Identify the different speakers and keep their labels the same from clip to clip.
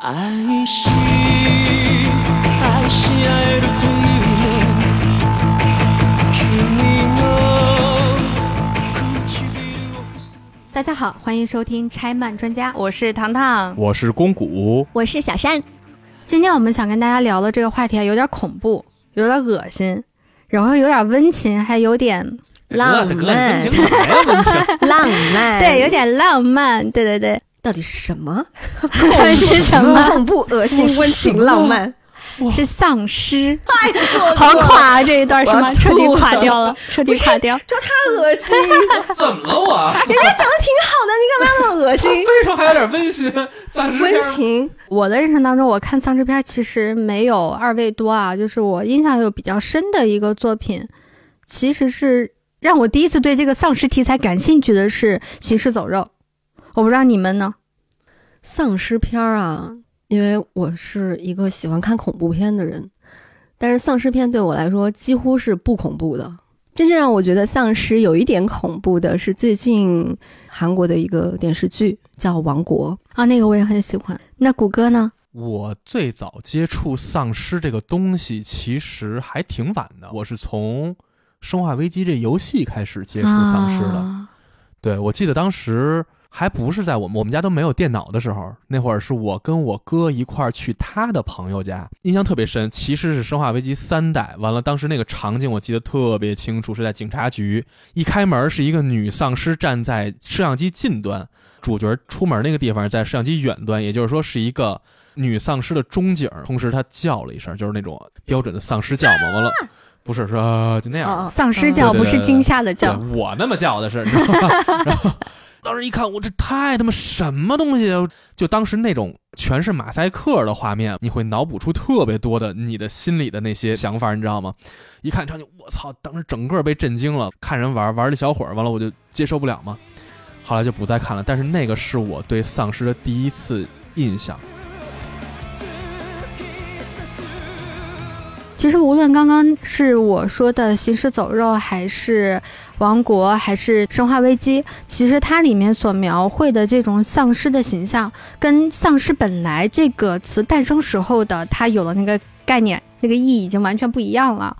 Speaker 1: 愛し愛し合えるというの君の唇を塞
Speaker 2: 大家好，欢迎收听拆漫专家，我是糖糖。
Speaker 3: 我是公谷，
Speaker 4: 我是小山，
Speaker 2: 今天我们想跟大家聊的这个话题啊，有点恐怖，有点恶心，然后有点温情，还有点
Speaker 4: 浪
Speaker 3: 哥哥
Speaker 4: 漫
Speaker 3: 你温情啥呀？温情，
Speaker 4: 浪漫，
Speaker 2: 对，有点浪漫，对对对，
Speaker 4: 到底是什么？
Speaker 2: 看是什么？
Speaker 4: 恐怖、恶心、温情、浪漫，
Speaker 2: 是丧尸，
Speaker 4: 哎，
Speaker 2: 好垮啊！这一段是吗？彻底垮掉了，彻底垮掉。
Speaker 4: 就他恶心！
Speaker 3: 怎么了我？
Speaker 4: 人家讲的挺好的，你干嘛那么恶心？
Speaker 3: 非说还有点温馨，丧尸
Speaker 4: 温情，
Speaker 2: 我的人生当中，我看丧尸片其实没有二位多啊，就是我印象有比较深的一个作品，其实是让我第一次对这个丧尸题材感兴趣的是《行尸走肉》，我不知道你们呢？
Speaker 4: 丧尸片儿啊，因为我是一个喜欢看恐怖片的人，但是丧尸片对我来说几乎是不恐怖的。真正让我觉得丧尸有一点恐怖的是最近韩国的一个电视剧叫《王国》。
Speaker 2: 啊，那个我也很喜欢。那谷歌呢？
Speaker 3: 我最早接触丧尸这个东西，其实还挺晚的。我是从《生化危机》这游戏开始接触丧尸的。
Speaker 2: 啊
Speaker 3: 对，我记得当时还不是在我们我们家都没有电脑的时候，那会儿是我跟我哥一块儿去他的朋友家，印象特别深。其实是《生化危机》三代，完了当时那个场景我记得特别清楚，是在警察局，一开门是一个女丧尸站在摄像机近端，主角出门那个地方在摄像机远端，也就是说是一个女丧尸的中景，同时她叫了一声，就是那种标准的丧尸叫嘛，完了。不是说、呃就那样，
Speaker 4: 哦
Speaker 2: 丧尸叫不是惊吓的叫，
Speaker 3: 我那么叫的是，你知道吗？然后当时一看，我这太他妈什么东西啊！就当时那种全是马赛克的画面，你会脑补出特别多的你的心里的那些想法，你知道吗？一看场景，我操！当时整个被震惊了。看人玩玩了一小会儿，完了我就接受不了嘛，后来就不再看了。但是那个是我对丧尸的第一次印象。
Speaker 2: 其实无论刚刚是我说的《行尸走肉》，还是《王国》，还是《生化危机》，其实它里面所描绘的这种丧尸的形象，跟丧尸本来这个词诞生时候的它有了那个概念、那个意义已经完全不一样了。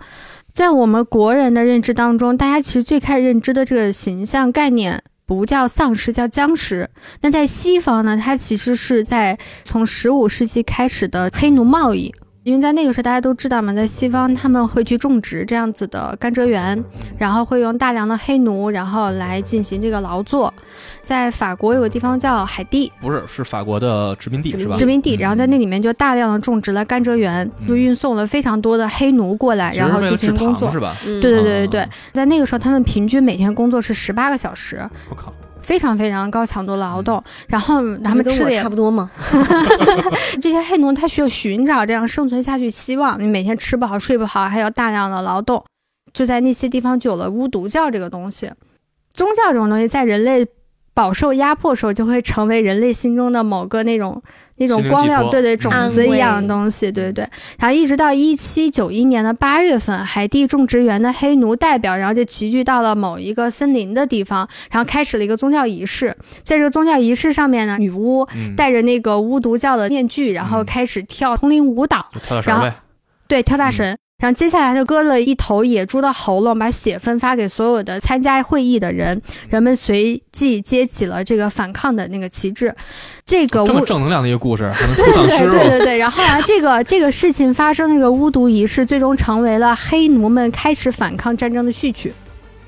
Speaker 2: 在我们国人的认知当中，大家其实最开始认知的这个形象概念。不叫丧尸，叫僵尸。那在西方呢，它其实是在从十五世纪开始的黑奴贸易，因为在那个时候大家都知道嘛，在西方他们会去种植这样子的甘蔗园，然后会用大量的黑奴，然后来进行这个劳作。在法国有个地方叫海地
Speaker 3: 不是，是法国的殖民地是吧？
Speaker 2: 殖民地，
Speaker 3: 嗯
Speaker 2: 然后在那里面就大量的种植了甘蔗园，
Speaker 3: 嗯
Speaker 2: 就运送了非常多的黑奴过来，然后进行工作。
Speaker 3: 是吧？
Speaker 4: 嗯
Speaker 2: 对对对对对
Speaker 3: 啊，
Speaker 2: 在那个时候他们平均每天工作是十八个小时，
Speaker 3: 我靠，
Speaker 2: 非常非常高强度劳动，然后他们吃的也
Speaker 4: 差不多嘛？
Speaker 2: 这些黑奴他需要寻找这样生存下去希望，你每天吃不好睡不好，还有大量的劳动，就在那些地方就有了巫毒教这个东西。宗教这种东西，在人类饱受压迫的时候，就会成为人类心中的某个那种那种光亮，对对，种子一样的东西，对对对。然后一直到一七九一年的八月份，海地种植园的黑奴代表，然后就齐聚到了某一个森林的地方，然后开始了一个宗教仪式。在这个宗教仪式上面呢，女巫
Speaker 3: 嗯，
Speaker 2: 戴着那个巫毒教的面具，然后
Speaker 3: 嗯
Speaker 2: 开始跳通灵舞蹈，然后
Speaker 3: 绳呗。
Speaker 2: 对，跳大
Speaker 3: 嗯
Speaker 2: 神。然后接下来就割了一头野猪的喉咙，把血分发给所有的参加会议的人，人们随即接起了这个反抗的那个旗帜。这个
Speaker 3: 这么正能量的一个故事，还能出丧
Speaker 2: 对
Speaker 3: 尸吗？
Speaker 2: 对对对，然后啊，这个这个事情发生，那个巫毒仪式最终成为了黑奴们开始反抗战争的序曲。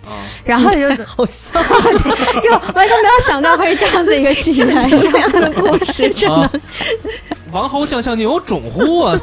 Speaker 3: 啊，
Speaker 2: 然后就是
Speaker 4: 好笑，
Speaker 2: 就完全没有想到会是这样子一个起源，这样的故事，真的。
Speaker 3: 啊王侯将相宁有种乎啊！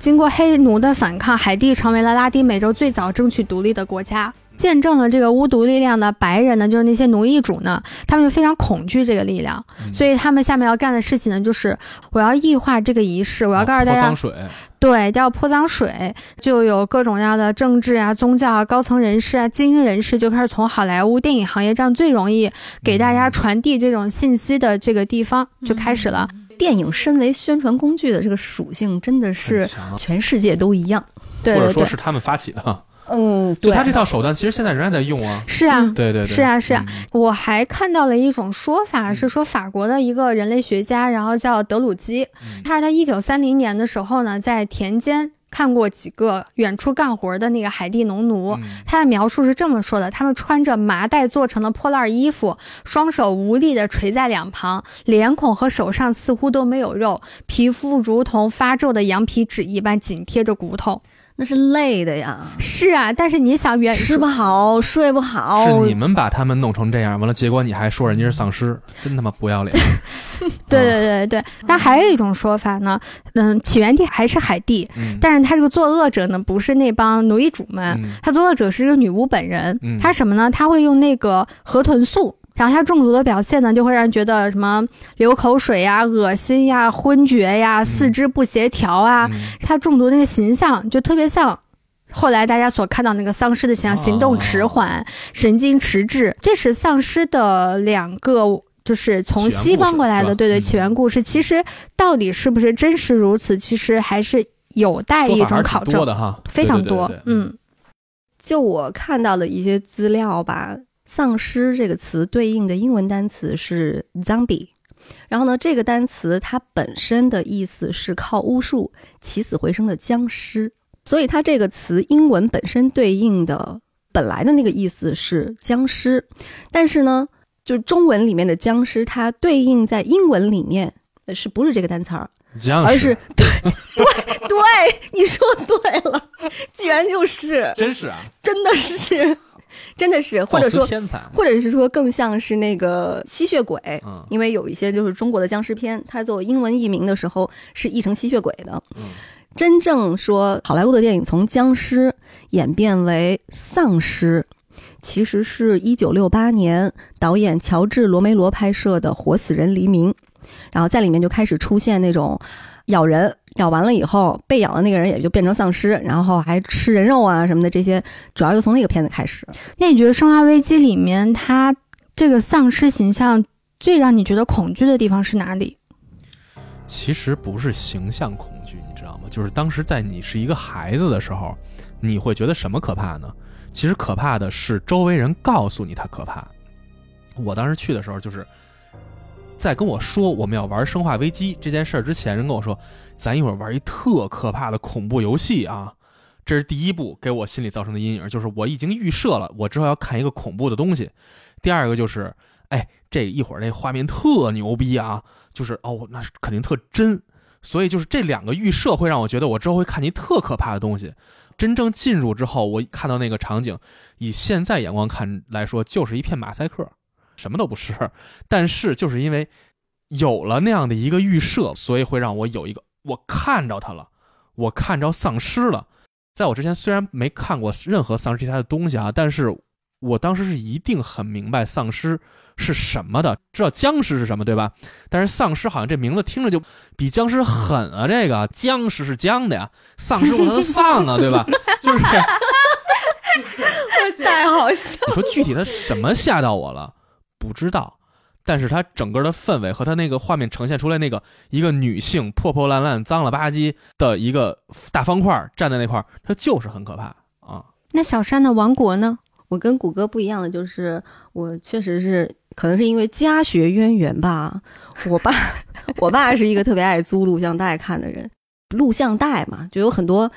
Speaker 2: 经过黑奴的反抗，海地成为了拉丁美洲最早争取独立的国家。见证了这个巫毒力量的白人呢，就是那些奴役主呢，他们就非常恐惧这个力量，
Speaker 3: 嗯。
Speaker 2: 所以他们下面要干的事情呢，就是我要异化这个仪式，我要告诉大家
Speaker 3: 泼脏，水，
Speaker 2: 对，要泼脏水，就有各种各样的政治啊、宗教啊、高层人士啊、精英人士就开始从好莱坞电影行业这样最容易给大家传递这种信息的这个地方就开始了。
Speaker 4: 电影身为宣传工具的这个属性真的是全世界都一样。
Speaker 2: 对对对，
Speaker 3: 或者说是他们发起的。
Speaker 4: 嗯，对，
Speaker 3: 他这套手段，其实现在仍然在用啊。
Speaker 2: 是啊，
Speaker 3: 对对对，
Speaker 2: 是啊是啊。
Speaker 3: 嗯，
Speaker 2: 我还看到了一种说法，
Speaker 3: 嗯。
Speaker 2: 是说法国的一个人类学家，然后叫德鲁基，
Speaker 3: 嗯。
Speaker 2: 他是他一九三零年的时候呢，在田间看过几个远处干活的那个海地农奴。
Speaker 3: 嗯
Speaker 2: 他的描述是这么说的：他们穿着麻袋做成的破烂衣服，双手无力地垂在两旁，脸孔和手上似乎都没有肉，皮肤如同发皱的羊皮纸一般紧贴着骨头。
Speaker 4: 那是累的呀，
Speaker 2: 是啊，但是你想远
Speaker 4: 吃不好，睡不好，
Speaker 3: 是你们把他们弄成这样，完了，结果你还说人家是丧尸，真他妈不要脸。
Speaker 2: 对对对对，那还有一种说法呢，嗯，起源地还是海地，
Speaker 3: 嗯，
Speaker 2: 但是他这个作恶者呢，不是那帮奴役主们，
Speaker 3: 嗯
Speaker 2: 他作恶者是一个女巫本人。
Speaker 3: 嗯
Speaker 2: 他什么呢？他会用那个河豚素。然后他中毒的表现呢，就会让人觉得什么流口水呀、恶心呀、昏厥呀、四肢不协调啊。
Speaker 3: 嗯
Speaker 2: 他中毒那个形象就特别像后来大家所看到那个丧尸的形象，
Speaker 3: 哦
Speaker 2: 行动迟缓、神经迟滞，这是丧尸的两个。就是从西方过来的，对对，
Speaker 3: 嗯
Speaker 2: 起源故事，其实到底是不是真实如此，其实还是有待一种考证，
Speaker 3: 挺多的哈，
Speaker 2: 非常多
Speaker 3: 对对对对对。
Speaker 2: 嗯，
Speaker 4: 就我看到的一些资料吧，丧尸这个词对应的英文单词是 zombie，然后呢，这个单词它本身的意思是靠巫术起死回生的僵尸，所以它这个词英文本身对应的本来的那个意思是僵尸，但是呢，就是中文里面的僵尸，它对应在英文里面呃是不是这个单词儿？
Speaker 3: 僵
Speaker 4: 而是对对对，你说对了，居然就是。
Speaker 3: 真是啊，
Speaker 4: 真的是，真的是，或者说，或者是说更像是那个吸血鬼，
Speaker 3: 嗯
Speaker 4: 因为有一些就是中国的僵尸片，它做英文译名的时候是译成吸血鬼的。
Speaker 3: 嗯
Speaker 4: 真正说好莱坞的电影从僵尸演变为丧尸，其实是一九六八年导演乔治·罗梅罗拍摄的《活死人黎明》，然后在里面就开始出现那种咬人，咬完了以后被咬的那个人也就变成丧尸，然后还吃人肉啊什么的，这些主要就从那个片子开始。
Speaker 2: 那你觉得《生化危机》里面它这个丧尸形象最让你觉得恐惧的地方是哪里？
Speaker 3: 其实不是形象恐惧，你知道吗？就是当时在你是一个孩子的时候，你会觉得什么可怕呢？其实可怕的是周围人告诉你它可怕。我当时去的时候，就是在跟我说我们要玩《生化危机》这件事儿之前，人跟我说，咱一会儿玩一特可怕的恐怖游戏啊。这是第一步给我心里造成的阴影，就是我已经预设了，我之后要看一个恐怖的东西。第二个就是，哎，这一会儿那画面特牛逼啊，就是哦，那是肯定特真，所以就是这两个预设会让我觉得我之后会看见特可怕的东西。真正进入之后，我看到那个场景，以现在眼光看来说，就是一片马赛克，什么都不是。但是就是因为有了那样的一个预设，所以会让我有一个我看着他了，我看着丧尸了。在我之前虽然没看过任何丧尸题材的东西啊，但是我当时是一定很明白丧尸是什么的，知道僵尸是什么，对吧？但是丧尸好像这名字听着就比僵尸狠啊！这个僵尸是僵的呀，丧尸我他的丧啊，对吧？就是
Speaker 4: 太好笑。
Speaker 3: 你说具体他什么吓到我了，不知道。但是它整个的氛围和它那个画面呈现出来那个一个女性破破烂烂、脏了吧唧的一个大方块站在那块儿，它就是很可怕啊！
Speaker 2: 那小山的王国呢？
Speaker 4: 我跟谷歌不一样的就是，我确实是可能是因为家学渊源吧。我爸，我爸是一个特别爱租录像带看的人，录像带嘛，就有很多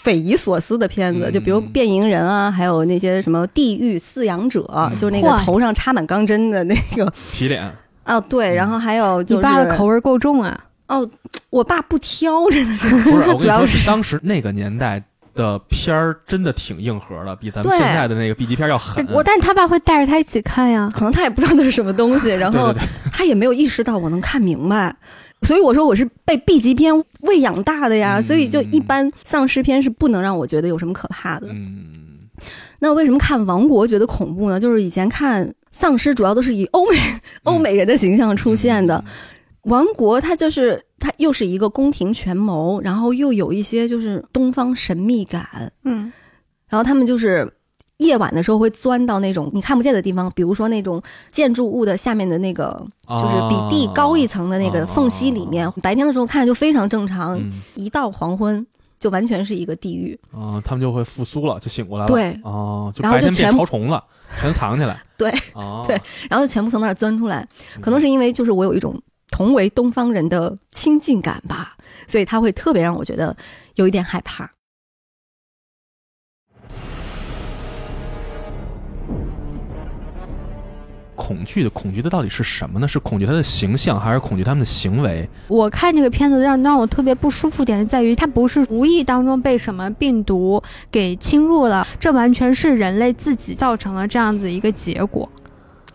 Speaker 4: 匪夷所思的片子，
Speaker 3: 嗯
Speaker 4: 就比如变形人啊，还有那些什么地狱饲养者，
Speaker 3: 嗯
Speaker 4: 就是那个头上插满钢针的那个。
Speaker 3: 皮脸，
Speaker 4: 哦，对，然后还有就是
Speaker 2: 你爸的口味够重啊！
Speaker 4: 哦，我爸不挑，真的是。
Speaker 3: 不是我跟
Speaker 4: 主要是
Speaker 3: 你说，当时那个年代的片儿真的挺硬核的，比咱们现在的那个 B 级片要狠。
Speaker 2: 我但他爸会带着他一起看呀。
Speaker 4: 可能他也不知道那是什么东西，然后他也没有意识到我能看明白，所以我说我是被 B 级片喂养大的呀，
Speaker 3: 嗯。
Speaker 4: 所以就一般丧尸片是不能让我觉得有什么可怕的。
Speaker 3: 嗯，
Speaker 4: 那为什么看《王国》觉得恐怖呢？就是以前看丧尸主要都是以欧美欧美人的形象出现的，
Speaker 3: 嗯。
Speaker 4: 王国》它就是它又是一个宫廷权谋，然后又有一些就是东方神秘感，
Speaker 2: 嗯，
Speaker 4: 然后他们就是夜晚的时候会钻到那种你看不见的地方，比如说那种建筑物的下面的那个，就是比地高一层的那个缝隙里面。白天的时候看着就非常正常，
Speaker 3: 嗯
Speaker 4: 一到黄昏就完全是一个地狱。
Speaker 3: 啊，他们就会复苏了，就醒过来了。
Speaker 4: 对
Speaker 3: 哦，就白天变
Speaker 4: 就全部
Speaker 3: 潮虫了，全藏起来。
Speaker 4: 对，
Speaker 3: 哦，
Speaker 4: 对然后就全部从那儿钻出来，
Speaker 3: 嗯，
Speaker 4: 可能是因为就是我有一种同为东方人的亲近感吧，所以他会特别让我觉得有一点害怕。
Speaker 3: 恐惧的恐惧的到底是什么呢？是恐惧他的形象，还是恐惧他们的行为？
Speaker 2: 我看这个片子让让我特别不舒服点在于，它不是无意当中被什么病毒给侵入了，这完全是人类自己造成了这样子一个结果。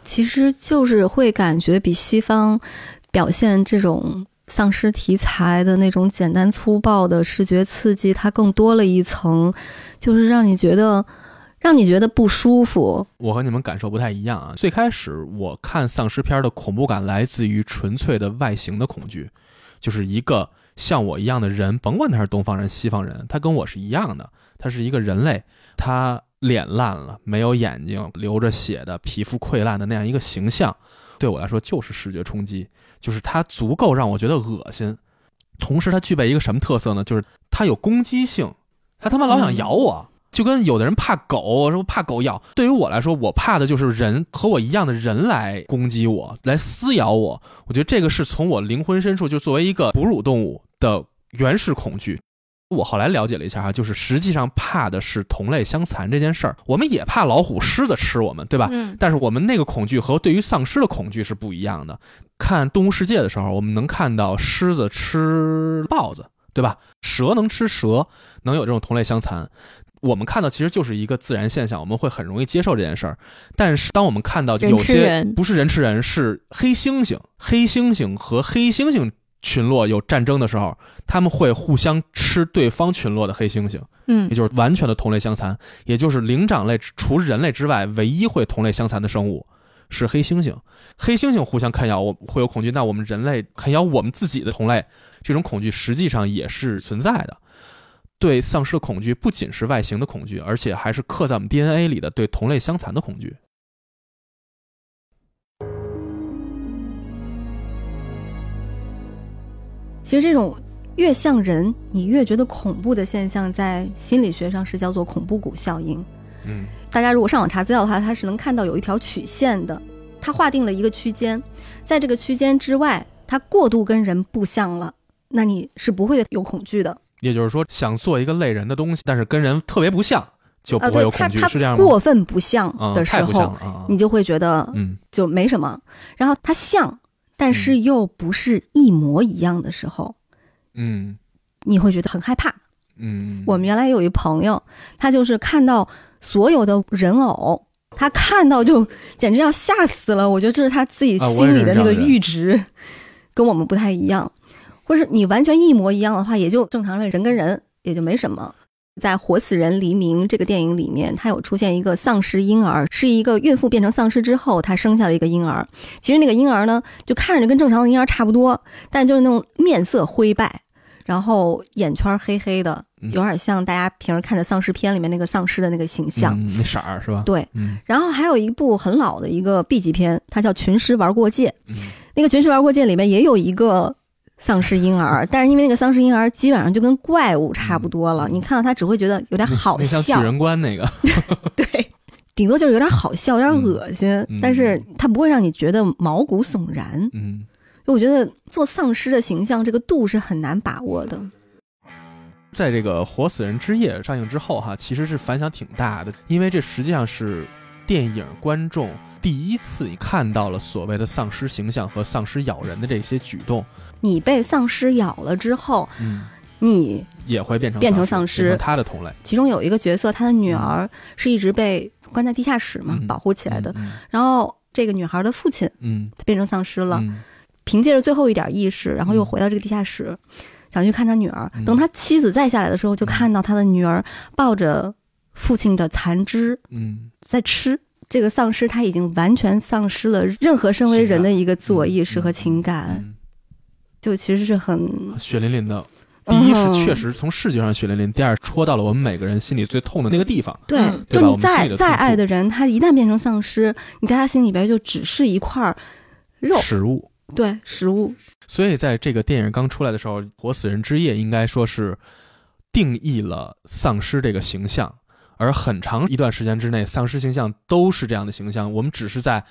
Speaker 4: 其实就是会感觉比西方表现这种丧尸题材的那种简单粗暴的视觉刺激，它更多了一层，就是让你觉得让你觉得不舒服。
Speaker 3: 我和你们感受不太一样啊。最开始我看丧尸片的恐怖感来自于纯粹的外形的恐惧，就是一个像我一样的人，甭管他是东方人、西方人，他跟我是一样的，他是一个人类，他脸烂了，没有眼睛，流着血的，皮肤溃烂的那样一个形象，对我来说就是视觉冲击，就是它足够让我觉得恶心。同时，它具备一个什么特色呢？就是它有攻击性，它他妈老想咬我。就跟有的人怕狗，说怕狗咬。对于我来说，我怕的就是人和我一样的人来攻击我，来撕咬我。我觉得这个是从我灵魂深处，就作为一个哺乳动物的原始恐惧。我后来了解了一下哈，就是实际上怕的是同类相残这件事儿。我们也怕老虎、狮子吃我们，对吧？
Speaker 2: 嗯，
Speaker 3: 但是我们那个恐惧和对于丧尸的恐惧是不一样的。看《动物世界》的时候，我们能看到狮子吃豹子，对吧？蛇能吃蛇，能有这种同类相残。我们看到其实就是一个自然现象，我们会很容易接受这件事儿。但是当我们看到有些
Speaker 2: 人
Speaker 3: 不是人吃人，是黑猩猩，黑猩猩和黑猩猩群落有战争的时候，他们会互相吃对方群落的黑猩猩。
Speaker 2: 嗯
Speaker 3: 也就是完全的同类相残，也就是灵长类除人类之外唯一会同类相残的生物是黑猩猩。黑猩猩互相啃咬，我会有恐惧，那我们人类啃咬我们自己的同类，这种恐惧实际上也是存在的。对丧尸的恐惧不仅是外形的恐惧，而且还是刻在我们 DNA 里的对同类相残的恐惧。
Speaker 4: 其实这种越像人，你越觉得恐怖的现象，在心理学上是叫做恐怖谷效应。
Speaker 3: 嗯
Speaker 4: 大家如果上网查资料的话，它是能看到有一条曲线的，它划定了一个区间，在这个区间之外，它过度跟人不像了，那你是不会有恐惧的。
Speaker 3: 也就是说，想做一个类人的东西，但是跟人特别不像，就不
Speaker 4: 啊，
Speaker 3: 会有，恐惧，是这样吗？
Speaker 4: 过分不像
Speaker 3: 嗯，
Speaker 4: 的时候！你就会觉得
Speaker 3: 嗯
Speaker 4: 就没什么。然后它像，但是又不是一模一样的时候，
Speaker 3: 嗯
Speaker 4: 你会觉得很害怕。
Speaker 3: 嗯，
Speaker 4: 我们原来有一朋友，他就是看到所有的人偶，他看到就简直要吓死了。我觉得这是他自己心里的那个阈值，跟我们不太一样。或是你完全一模一样的话，也就正常的人跟人也就没什么。在《活死人黎明》这个电影里面，它有出现一个丧尸婴儿，是一个孕妇变成丧尸之后，她生下了一个婴儿。其实那个婴儿呢，就看着跟正常的婴儿差不多，但就是那种面色灰败，然后眼圈黑黑的，
Speaker 3: 嗯
Speaker 4: 有点像大家平时看的丧尸片里面那个丧尸的那个形象。
Speaker 3: 嗯、那色儿是吧？
Speaker 4: 对，
Speaker 3: 嗯
Speaker 4: 然后还有一部很老的一个 B 级片，它叫《群尸玩过界》。
Speaker 3: 嗯
Speaker 4: 那个《群尸玩过界》里面也有一个丧尸婴儿，但是因为那个丧尸婴儿基本上就跟怪物差不多了，
Speaker 3: 嗯。
Speaker 4: 你看到他只会觉得有点好
Speaker 3: 笑。像巨
Speaker 4: 笑，
Speaker 3: 人观那个，
Speaker 4: 对，顶多就是有点好笑，有点恶心，
Speaker 3: 嗯
Speaker 4: 但是他不会让你觉得毛骨悚然。
Speaker 3: 嗯。
Speaker 4: 我觉得做丧尸的形象这个度是很难把握的。
Speaker 3: 在这个《活死人之夜》上映之后，哈，其实是反响挺大的，因为这实际上是电影观众第一次看到了所谓的丧尸形象和丧尸咬人的这些举动，
Speaker 4: 你被丧尸咬了之后，
Speaker 3: 嗯，
Speaker 4: 你
Speaker 3: 也会变成
Speaker 4: 变成
Speaker 3: 丧
Speaker 4: 丧尸
Speaker 3: 他的同类。
Speaker 4: 其中有一个角色，他的女儿是一直被关在地下室嘛，
Speaker 3: 嗯。
Speaker 4: 保护起来的。
Speaker 3: 嗯
Speaker 4: 然后这个女孩的父亲
Speaker 3: 嗯。
Speaker 4: 他变成丧尸了，
Speaker 3: 嗯。
Speaker 4: 凭借着最后一点意识，然后又回到这个地下室，想去看他女儿。
Speaker 3: 嗯。
Speaker 4: 等他妻子再下来的时候，就看到他的女儿抱着父亲的残肢
Speaker 3: 嗯。
Speaker 4: 在吃。这个丧尸他已经完全丧失了任何身为人的一个自我意识和情感，
Speaker 3: 嗯，
Speaker 4: 就其实是很
Speaker 3: 血淋淋的。第一是
Speaker 4: 嗯
Speaker 3: 确实从视觉上血淋淋，第二戳到了我们每个人心里最痛的那个地方。
Speaker 4: 对就你再再爱的人，他一旦变成丧尸，你在他心里边就只是一块肉，
Speaker 3: 食物。
Speaker 4: 对，食物。
Speaker 3: 所以在这个电影刚出来的时候，《活死人之夜》应该说是定义了丧尸这个形象，而很长一段时间之内，丧尸形象都是这样的形象。我们只是在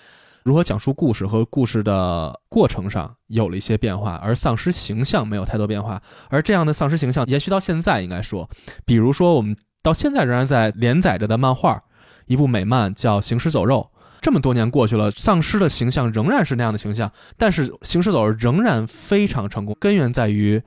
Speaker 3: 如何讲述故事和故事的过程上有了一些变化，而丧尸形象没有太多变化。而这样的丧尸形象延续到现在，应该说，比如说我们到现在仍然在连载着的漫画，一部美漫叫《行尸走肉》。这么多年过去了，丧尸的形象仍然是那样的形象，但是《行尸走肉》仍然非常成功，根源在于。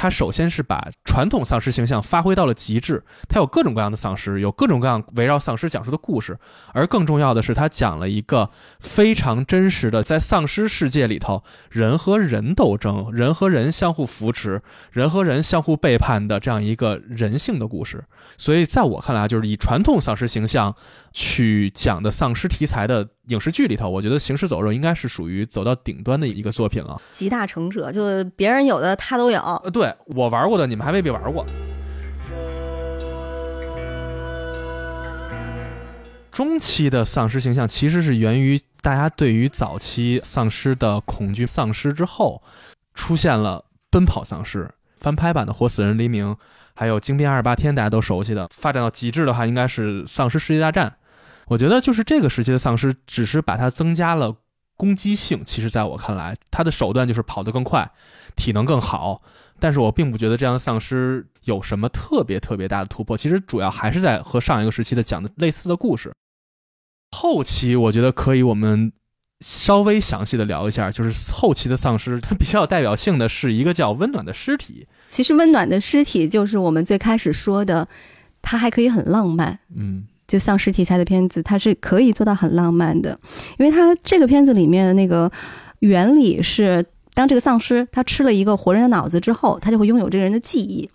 Speaker 3: 他首先是把传统丧尸形象发挥到了极致，他有各种各样的丧尸，有各种各样围绕丧尸讲述的故事，而更重要的是，他讲了一个非常真实的，在丧尸世界里头，人和人斗争，人和人相互扶持，人和人相互背叛的这样一个人性的故事。所以，在我看来，就是以传统丧尸形象去讲的丧尸题材的影视剧里头，我觉得《行尸走肉》应该是属于走到顶端的一个作品了。
Speaker 4: 集大成者，就别人有的他都有。
Speaker 3: 呃，对我玩过的，你们还未必玩过。中期的丧尸形象其实是源于大家对于早期丧尸的恐惧，丧尸之后出现了奔跑丧尸，翻拍版的《活死人黎明》，还有《惊变二十八天》，大家都熟悉的。发展到极致的话，应该是《丧尸世界大战》。我觉得就是这个时期的丧尸，只是把它增加了攻击性。其实，在我看来，它的手段就是跑得更快，体能更好。但是我并不觉得这样的丧尸有什么特别特别大的突破。其实主要还是在和上一个时期的讲的类似的故事。后期我觉得可以，我们稍微详细的聊一下，就是后期的丧尸，它比较有代表性的是一个叫《温暖的尸体》。
Speaker 4: 其实《温暖的尸体》就是我们最开始说的，它还可以很浪漫。
Speaker 3: 嗯，
Speaker 4: 就丧尸题材的片子，它是可以做到很浪漫的，因为它这个片子里面的那个原理是，当这个丧尸他吃了一个活人的脑子之后，他就会拥有这个人的记忆。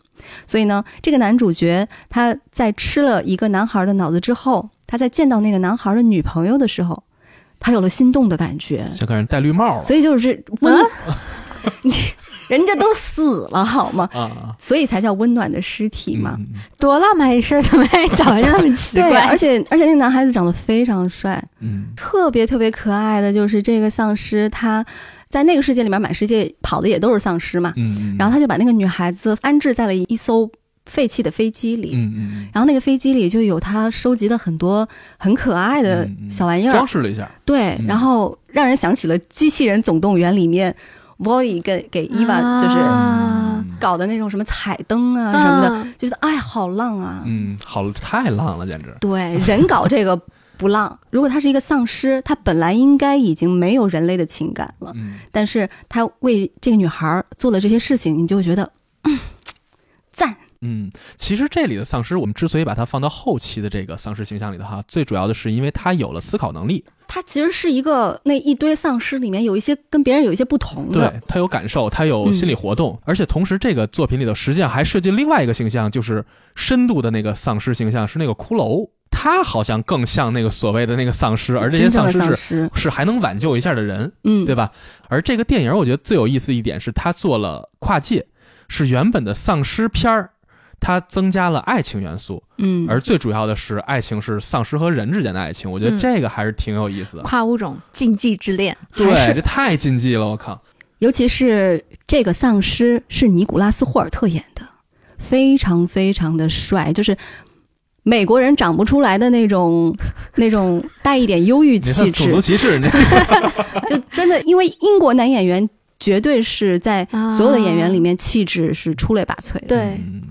Speaker 4: 所以呢，这个男主角他在吃了一个男孩的脑子之后，他在见到那个男孩的女朋友的时候，他有了心动的感觉。
Speaker 3: 像个人戴绿帽。
Speaker 4: 所以就是温，你 人家都死了好吗？
Speaker 3: 啊，
Speaker 4: 所以才叫温暖的尸体嘛。
Speaker 3: 嗯
Speaker 2: 多浪漫一事儿，怎么还长得那么奇
Speaker 4: 对，
Speaker 2: 怪？
Speaker 4: 而且而且那个男孩子长得非常帅，
Speaker 3: 嗯。
Speaker 4: 特别特别可爱的就是这个丧尸，他在那个世界里面满世界跑的也都是丧尸嘛，
Speaker 3: 嗯，
Speaker 4: 然后他就把那个女孩子安置在了一艘废弃的飞机里，
Speaker 3: 嗯嗯
Speaker 4: 然后那个飞机里就有他收集的很多很可爱的小玩意
Speaker 3: 嗯，
Speaker 4: 儿，
Speaker 3: 装饰了一下。
Speaker 4: 对，
Speaker 3: 嗯。
Speaker 4: 然后让人想起了《机器人总动员》里面 Wally 给给伊娃就是
Speaker 2: 啊
Speaker 4: 搞的那种什么彩灯啊什么的，觉得哎好浪啊，
Speaker 3: 嗯，好，太浪了，简直。
Speaker 4: 对，人搞这个不浪。如果他是一个丧尸，他本来应该已经没有人类的情感了，
Speaker 3: 嗯
Speaker 4: 但是他为这个女孩做了这些事情，你就会觉得，嗯，赞。
Speaker 3: 嗯，其实这里的丧尸，我们之所以把它放到后期的这个丧尸形象里头哈，最主要的是因为它有了思考能力，
Speaker 4: 他其实是一个那一堆丧尸里面有一些跟别人有一些不同的，
Speaker 3: 对，它有感受，它有心理活动，而且同时这个作品里头实际上还设计另外一个形象，就是深度的那个丧尸形象是那个骷髅，他好像更像那个所谓的那个丧尸，而这些丧尸是是还能挽救一下的人，
Speaker 4: 嗯，
Speaker 3: 对吧？而这个电影我觉得最有意思一点是他做了跨界，是原本的丧尸片儿。它增加了爱情元素，
Speaker 4: 嗯，
Speaker 3: 而最主要的是爱情是丧尸和人之间的爱情，我觉得
Speaker 2: 嗯。
Speaker 3: 这个还是挺有意思的。
Speaker 2: 跨物种禁忌之恋，
Speaker 3: 对这太禁忌了，我靠！
Speaker 4: 尤其是这个丧尸是尼古拉斯霍尔特演的，非常非常的帅，就是美国人长不出来的那种 那种带一点忧郁气
Speaker 3: 你看种族
Speaker 4: 质，
Speaker 3: 歧视，
Speaker 4: 就真的因为英国男演员绝对是在
Speaker 2: 啊。
Speaker 4: 所有的演员里面气质是出类拔萃的。
Speaker 2: 对，
Speaker 3: 嗯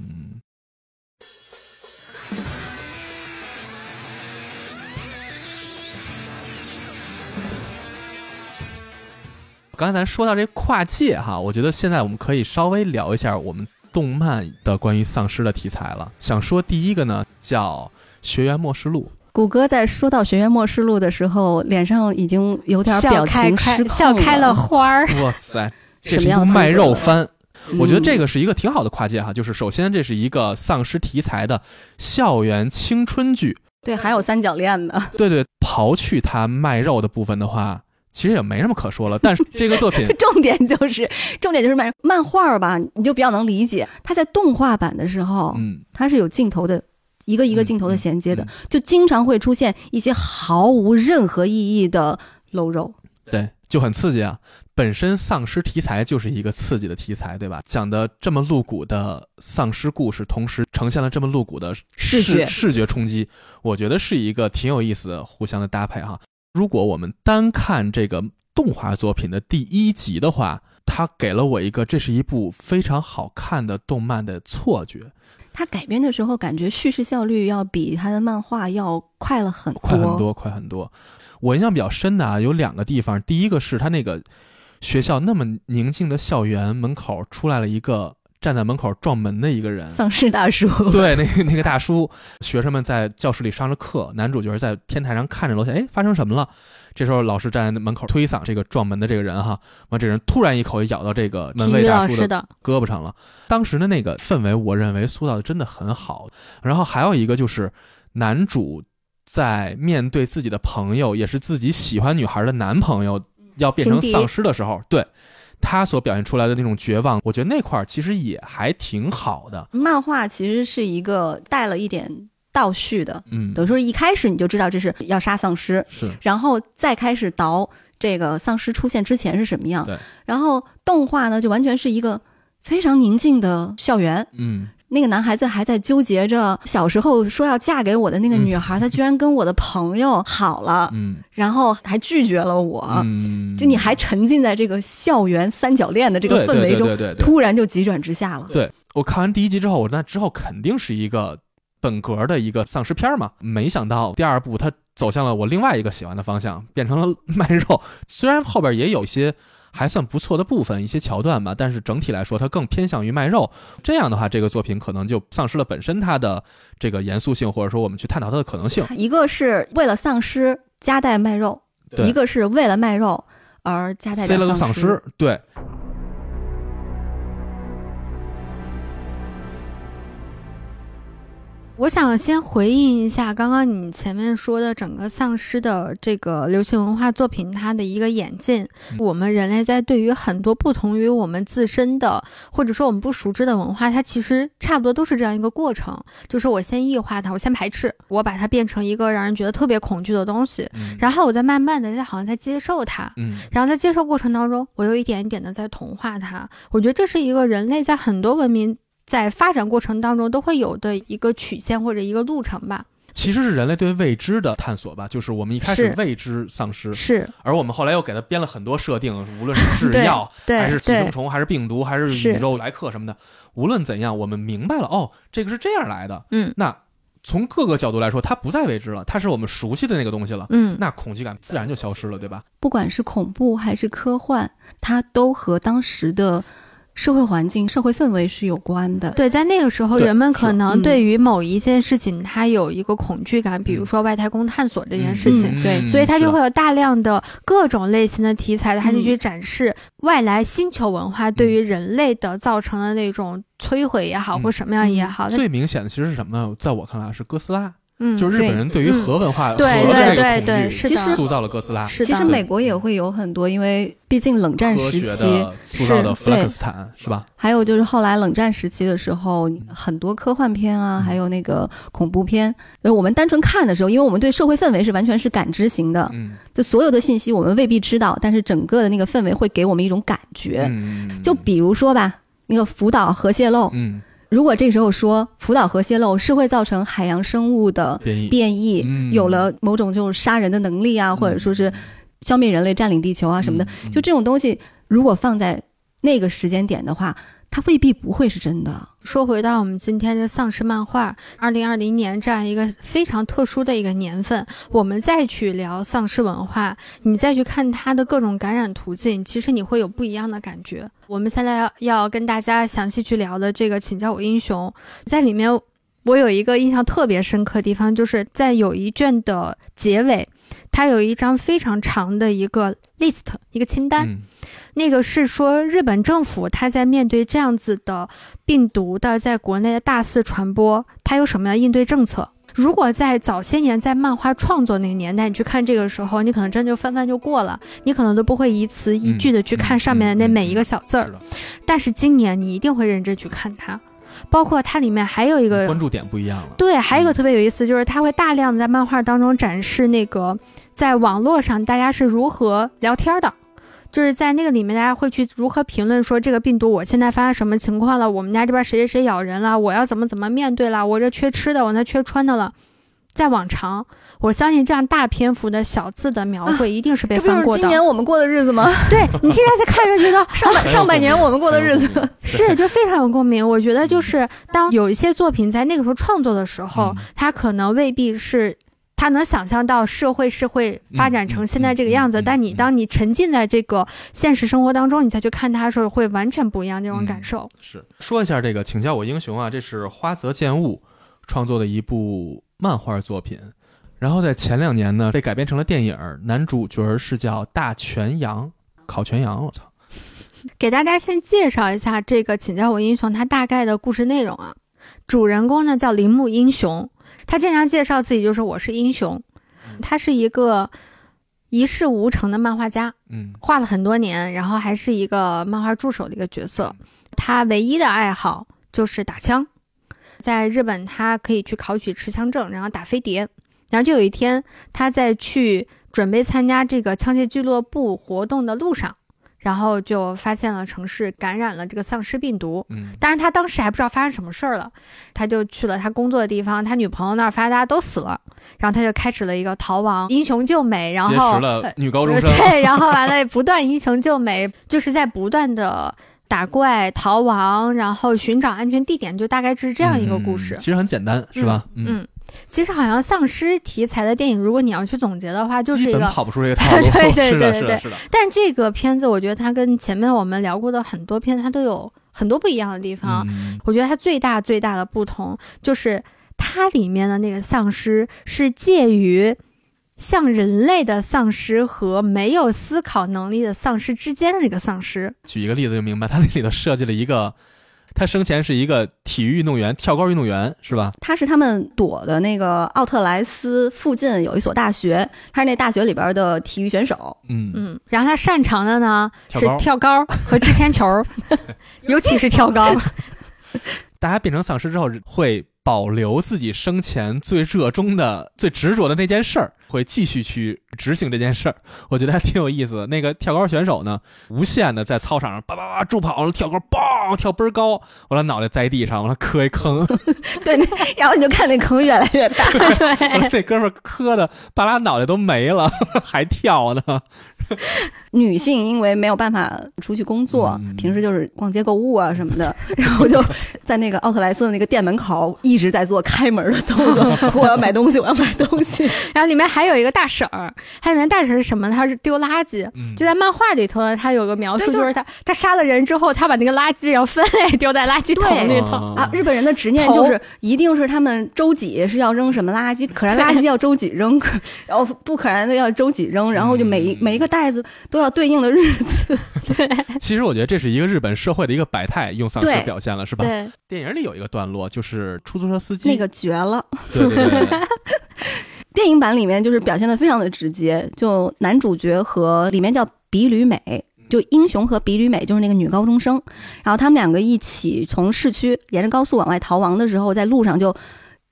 Speaker 3: 刚才咱说到这跨界哈，我觉得现在我们可以稍微聊一下我们动漫的关于丧尸的题材了。想说第一个呢，叫《学园末世录
Speaker 4: 谷歌在说到《学园末世录》的时候，脸上已经有点
Speaker 2: 笑
Speaker 4: 表情失控
Speaker 2: 笑开了花儿，》。
Speaker 3: 哇塞，这
Speaker 4: 什么样的
Speaker 3: 是一部卖肉番。我觉得这
Speaker 4: 个
Speaker 3: 个是一个挺好的跨界哈，就是首先这是一个丧尸题材的校园青春剧，
Speaker 4: 对，还有三角恋呢。
Speaker 3: 对对，刨去它卖肉的部分的话，其实也没什么可说了。但是 这个作品
Speaker 4: 重点就是，重点就是漫漫画儿吧，你就比较能理解。它在动画版的时候，
Speaker 3: 嗯，
Speaker 4: 它是有镜头的，一个一个
Speaker 3: 嗯
Speaker 4: 镜头的衔接的，
Speaker 3: 嗯
Speaker 4: 就经常会出现一些毫无任何意义的露肉。
Speaker 3: 对，就很刺激啊。本身丧尸题材就是一个刺激的题材，对吧？讲的这么露骨的丧尸故事，同时呈现了这么露骨的
Speaker 4: 视觉
Speaker 3: 视觉冲击，我觉得是一个挺有意思的互相的搭配哈。如果我们单看这个动画作品的第一集的话，它给了我一个这是一部非常好看的动漫的错觉，
Speaker 4: 它改编的时候感觉叙事效率要比它的漫画要快了很多，
Speaker 3: 快很多，快很多。我印象比较深的啊，有两个地方，第一个是它那个学校那么宁静的校园门口出来了一个站在门口撞门的一个人，
Speaker 4: 丧尸大叔。
Speaker 3: 对，那个那个大叔，学生们在教室里上着课，男主角在天台上看着楼下，哎，发生什么了？这时候老师站在门口推搡这个撞门的这个人哈，完这人突然一口咬到这个门卫大叔
Speaker 2: 的，
Speaker 3: 胳膊上了。当时的那个氛围，我认为塑造的真的很好。然后还有一个就是男主在面对自己的朋友，也是自己喜欢女孩的男朋友要变成丧尸的时候，对他所表现出来的那种绝望，我觉得那块儿其实也还挺好的。
Speaker 4: 漫画其实是一个带了一点倒叙的，
Speaker 3: 嗯，
Speaker 4: 等于说一开始你就知道这是要杀丧尸，
Speaker 3: 是
Speaker 4: 然后再开始倒这个丧尸出现之前是什么样
Speaker 3: 对。
Speaker 4: 然后动画呢，就完全是一个非常宁静的校园。
Speaker 3: 嗯，
Speaker 4: 那个男孩子还在纠结着小时候说要嫁给我的那个女孩，她居然跟我的朋友好了，
Speaker 3: 嗯
Speaker 4: 然后还拒绝了我。
Speaker 3: 嗯，
Speaker 4: 就你还沉浸在这个校园三角恋的这个氛围中，
Speaker 3: 对对对对对
Speaker 4: 突然就急转直下了。
Speaker 3: 对我看完第一集之后，我那之后肯定是一个本格的一个丧尸片嘛。没想到第二部它走向了我另外一个喜欢的方向，变成了 卖肉。虽然后边也有一些还算不错的部分，一些桥段吧，但是整体来说它更偏向于卖肉。这样的话，这个作品可能就丧失了本身它的这个严肃性，或者说我们去探讨它的可能性。
Speaker 4: 一个是为了丧尸夹带卖肉，
Speaker 3: 对
Speaker 4: 一个是为了卖肉而夹带
Speaker 3: 塞了个
Speaker 4: 丧
Speaker 3: 尸，对，
Speaker 2: 我想先回应一下刚刚你前面说的整个丧尸的这个流行文化作品它的一个演进。
Speaker 3: 嗯
Speaker 2: 我们人类在对于很多不同于我们自身的，或者说我们不熟知的文化，它其实差不多都是这样一个过程，就是我先异化它，我先排斥，我把它变成一个让人觉得特别恐惧的东西，
Speaker 3: 嗯
Speaker 2: 然后我再慢慢的在好像在接受它。
Speaker 3: 嗯
Speaker 2: 然后在接受过程当中，我又一点一点的在同化它。我觉得这是一个人类在很多文明在发展过程当中都会有的一个曲线或者一个路程吧。
Speaker 3: 其实是人类对未知的探索吧，就是我们一开始未知丧尸，
Speaker 2: 是
Speaker 3: 而我们后来又给它编了很多设定，无论是制药。
Speaker 2: 对
Speaker 3: 还是寄生虫，还是病毒，还是
Speaker 2: 是
Speaker 3: 宇宙来客什么的，无论怎样，我们明白了哦，这个是这样来的。
Speaker 2: 嗯
Speaker 3: 那从各个角度来说，它不再未知了，它是我们熟悉的那个东西了，
Speaker 2: 嗯，
Speaker 3: 那恐惧感自然就消失了，对吧？
Speaker 4: 不管是恐怖还是科幻，它都和当时的社会环境、社会氛围是有关的。
Speaker 2: 对，在那个时候，人们可能
Speaker 4: 嗯
Speaker 2: 对于某一件事情，他有一个恐惧感，比如说外太空探索这件事情。
Speaker 4: 嗯对
Speaker 2: 所以它就会有大量的各种类型的题材，他就
Speaker 4: 嗯
Speaker 2: 去展示外来星球文化对于人类的造成的那种摧毁也好，
Speaker 3: 嗯
Speaker 2: 或什么样也好，它
Speaker 3: 最明显的其实是什么呢？在我看来是哥斯拉，
Speaker 2: 嗯，
Speaker 3: 就日本人对于核文化、
Speaker 2: 嗯对
Speaker 3: 核这个
Speaker 2: 对
Speaker 3: 恐惧
Speaker 2: 对是
Speaker 4: 的。
Speaker 3: 塑造了哥斯拉。
Speaker 2: 是
Speaker 4: 其实美国也会有很多，因为毕竟冷战时期，
Speaker 3: 塑造的
Speaker 4: 是
Speaker 3: 弗拉克斯坦是吧？
Speaker 4: 还有就是后来冷战时期的时候，很多科幻片啊，
Speaker 3: 嗯。
Speaker 4: 还有那个恐怖片，呃，我们单纯看的时候，因为我们对社会氛围是完全是感知型的，
Speaker 3: 嗯，
Speaker 4: 就所有的信息我们未必知道，但是整个的那个氛围会给我们一种感觉。
Speaker 3: 嗯。
Speaker 4: 就比如说吧，那个福岛核泄漏，
Speaker 3: 嗯
Speaker 4: 如果这时候说福岛核泄漏是会造成海洋生物的
Speaker 3: 变异。
Speaker 4: 变异，
Speaker 3: 嗯。
Speaker 4: 有了某种就是杀人的能力啊，或者说是消灭人类、占领地球啊什么的，
Speaker 3: 嗯。
Speaker 4: 就这种东西，如果放在那个时间点的话，它未必不会是真的。
Speaker 2: 说回到我们今天的丧尸漫画，二零二零年这样一个非常特殊的一个年份，我们再去聊丧尸文化，你再去看它的各种感染途径，其实你会有不一样的感觉。我们现在要要跟大家详细去聊的这个，请叫我英雄，在里面我有一个印象特别深刻的地方，就是在有一卷的结尾，它有一张非常长的一个 list 一个清单。
Speaker 3: 嗯
Speaker 2: 那个是说日本政府它在面对这样子的病毒的在国内的大肆传播，它有什么样的应对政策？如果在早些年在漫画创作那个年代，你去看这个时候，你可能真就翻翻就过了，你可能都不会一词一句的去看上面的那每一个小字儿。但是今年你一定会认真去看它，包括它里面还有一个
Speaker 3: 关注点不一样了。
Speaker 2: 对，还有一个特别有意思，就是它会大量的在漫画当中展示那个在网络上大家是如何聊天的。就是在那个里面，大家会去如何评论说这个病毒我现在发生什么情况了，我们家这边谁谁谁咬人了，我要怎么怎么面对了，我这缺吃的，我那缺穿的了。在往常，我相信这样大篇幅的小字的描绘一定是被
Speaker 4: 这不就是今
Speaker 2: 翻过的。
Speaker 4: 年我们过的日子吗？
Speaker 2: 对你现在再看就觉得
Speaker 4: 上 半上半年我们过的日子，
Speaker 2: 是，就非常有共鸣。我觉得就是当有一些作品在那个时候创作的时候，
Speaker 3: 嗯
Speaker 2: 他可能未必是他能想象到社会是会发展成现在这个样子，
Speaker 3: 嗯嗯嗯
Speaker 2: 但你
Speaker 3: 嗯。
Speaker 2: 当你沉浸在这个现实生活当中，你再去看它的时候，会完全不一样这种感受。
Speaker 3: 是。说一下这个，请叫我英雄啊，这是花泽健吾创作的一部漫画作品，然后在前两年呢被改编成了电影，男主角是叫大全羊，烤全羊，我操，
Speaker 2: 给大家先介绍一下这个《请叫我英雄》它大概的故事内容啊。主人公呢叫铃木英雄，他经常介绍自己就是我是英雄，他是一个一事无成的漫画家。
Speaker 3: 嗯
Speaker 2: 画了很多年，然后还是一个漫画助手的一个角色。他唯一的爱好就是打枪，在日本他可以去考取持枪证，然后打飞碟。然后就有一天，他在去准备参加这个枪械俱乐部活动的路上，然后就发现了城市感染了这个丧尸病毒。
Speaker 3: 嗯
Speaker 2: 当然，他当时还不知道发生什么事儿了，他就去了他工作的地方，他女朋友那儿发现大家都死了，然后他就开始了一个逃亡、英雄救美，然
Speaker 3: 结
Speaker 2: 后
Speaker 3: 识了女高中
Speaker 2: 呃
Speaker 3: 生，
Speaker 2: 对，然后完了不断英雄救美，就是在不断的打怪、逃亡，然后寻找安全地点，就大概是这样一个故事
Speaker 3: 嗯。其实很简单，是吧？
Speaker 2: 嗯，嗯其实好像丧尸题材的电影，如果你要去总结的话，就是一个。
Speaker 3: 跑不出这个 套路，
Speaker 2: 对对对对
Speaker 3: 是的，是的，
Speaker 2: 但这个片子，我觉得它跟前面我们聊过的很多片，它都有很多不一样的地方。
Speaker 3: 嗯
Speaker 2: 我觉得它最大最大的不同就是它里面的那个丧尸是介于像人类的丧尸和没有思考能力的丧尸之间的那个丧尸。
Speaker 3: 举一个例子就明白，它那里头设计了一个，他生前是一个体育运动员，跳高运动员，是吧？
Speaker 4: 他是他们躲的那个奥特莱斯附近有一所大学，他是那大学里边的体育选手。
Speaker 3: 嗯，
Speaker 2: 嗯，然后他擅长的呢
Speaker 3: 跳
Speaker 2: 是跳高和掷铅球，尤其是跳高。
Speaker 3: 大家变成丧尸之后会保留自己生前最热衷的、最执着的那件事儿，会继续去执行这件事儿。我觉得还挺有意思的。那个跳高选手呢，无限的在操场上叭叭叭助跑，跳高，嘣跳倍儿高，完了脑袋栽地上，完了磕一坑，
Speaker 4: 对，然后你就看那坑越来越大。
Speaker 3: 对那哥们磕的半拉脑袋都没了，还跳呢。
Speaker 4: 女性因为没有办法出去工作，平时就是逛街购物啊什么的，然后就在那个奥特莱斯的那个店门口一直在做开门的动作。我要买东西，我要买东西。
Speaker 2: 然后里面还有一个大婶儿，它里面大婶是什么？她是丢垃圾。就在漫画里头呢，他有个描述，
Speaker 4: 就是
Speaker 2: 就是他他杀了人之后，他把那个垃圾然后分类丢在垃圾桶里头。
Speaker 3: 哦
Speaker 4: 啊，日本人的执念就是一定是他们周几是要扔什么垃圾，可燃垃圾要周几扔，可 然后不可燃的要周几扔，然后就每一
Speaker 3: 嗯
Speaker 4: 每一个袋子都要对应的日子。
Speaker 3: 对其实我觉得这是一个日本社会的一个百态，用丧尸表现了，是吧？
Speaker 2: 对，
Speaker 3: 电影里有一个段落，就是出租车司机
Speaker 4: 那个绝了。
Speaker 3: 对对对对，
Speaker 4: 电影版里面就是表现的非常的直接，就男主角和里面叫比吕美，就英雄和比吕美就是那个女高中生，然后他们两个一起从市区沿着高速往外逃亡的时候，在路上就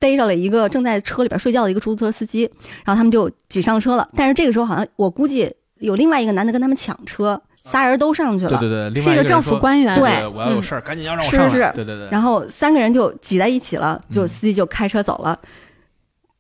Speaker 4: 逮着了一个正在车里边睡觉的一个出租车司机，然后他们就挤上车了，但是这个时候好像我估计有另外一个男的跟他们抢车，仨人都上去了，
Speaker 3: 对对对，另
Speaker 2: 是一个政府官员。
Speaker 4: 对
Speaker 3: 对，我要有事儿，赶紧要让我上来。
Speaker 4: 是是
Speaker 3: 对对对。
Speaker 4: 然后三个人就挤在一起了，就
Speaker 3: 嗯
Speaker 4: 司机就开车走了。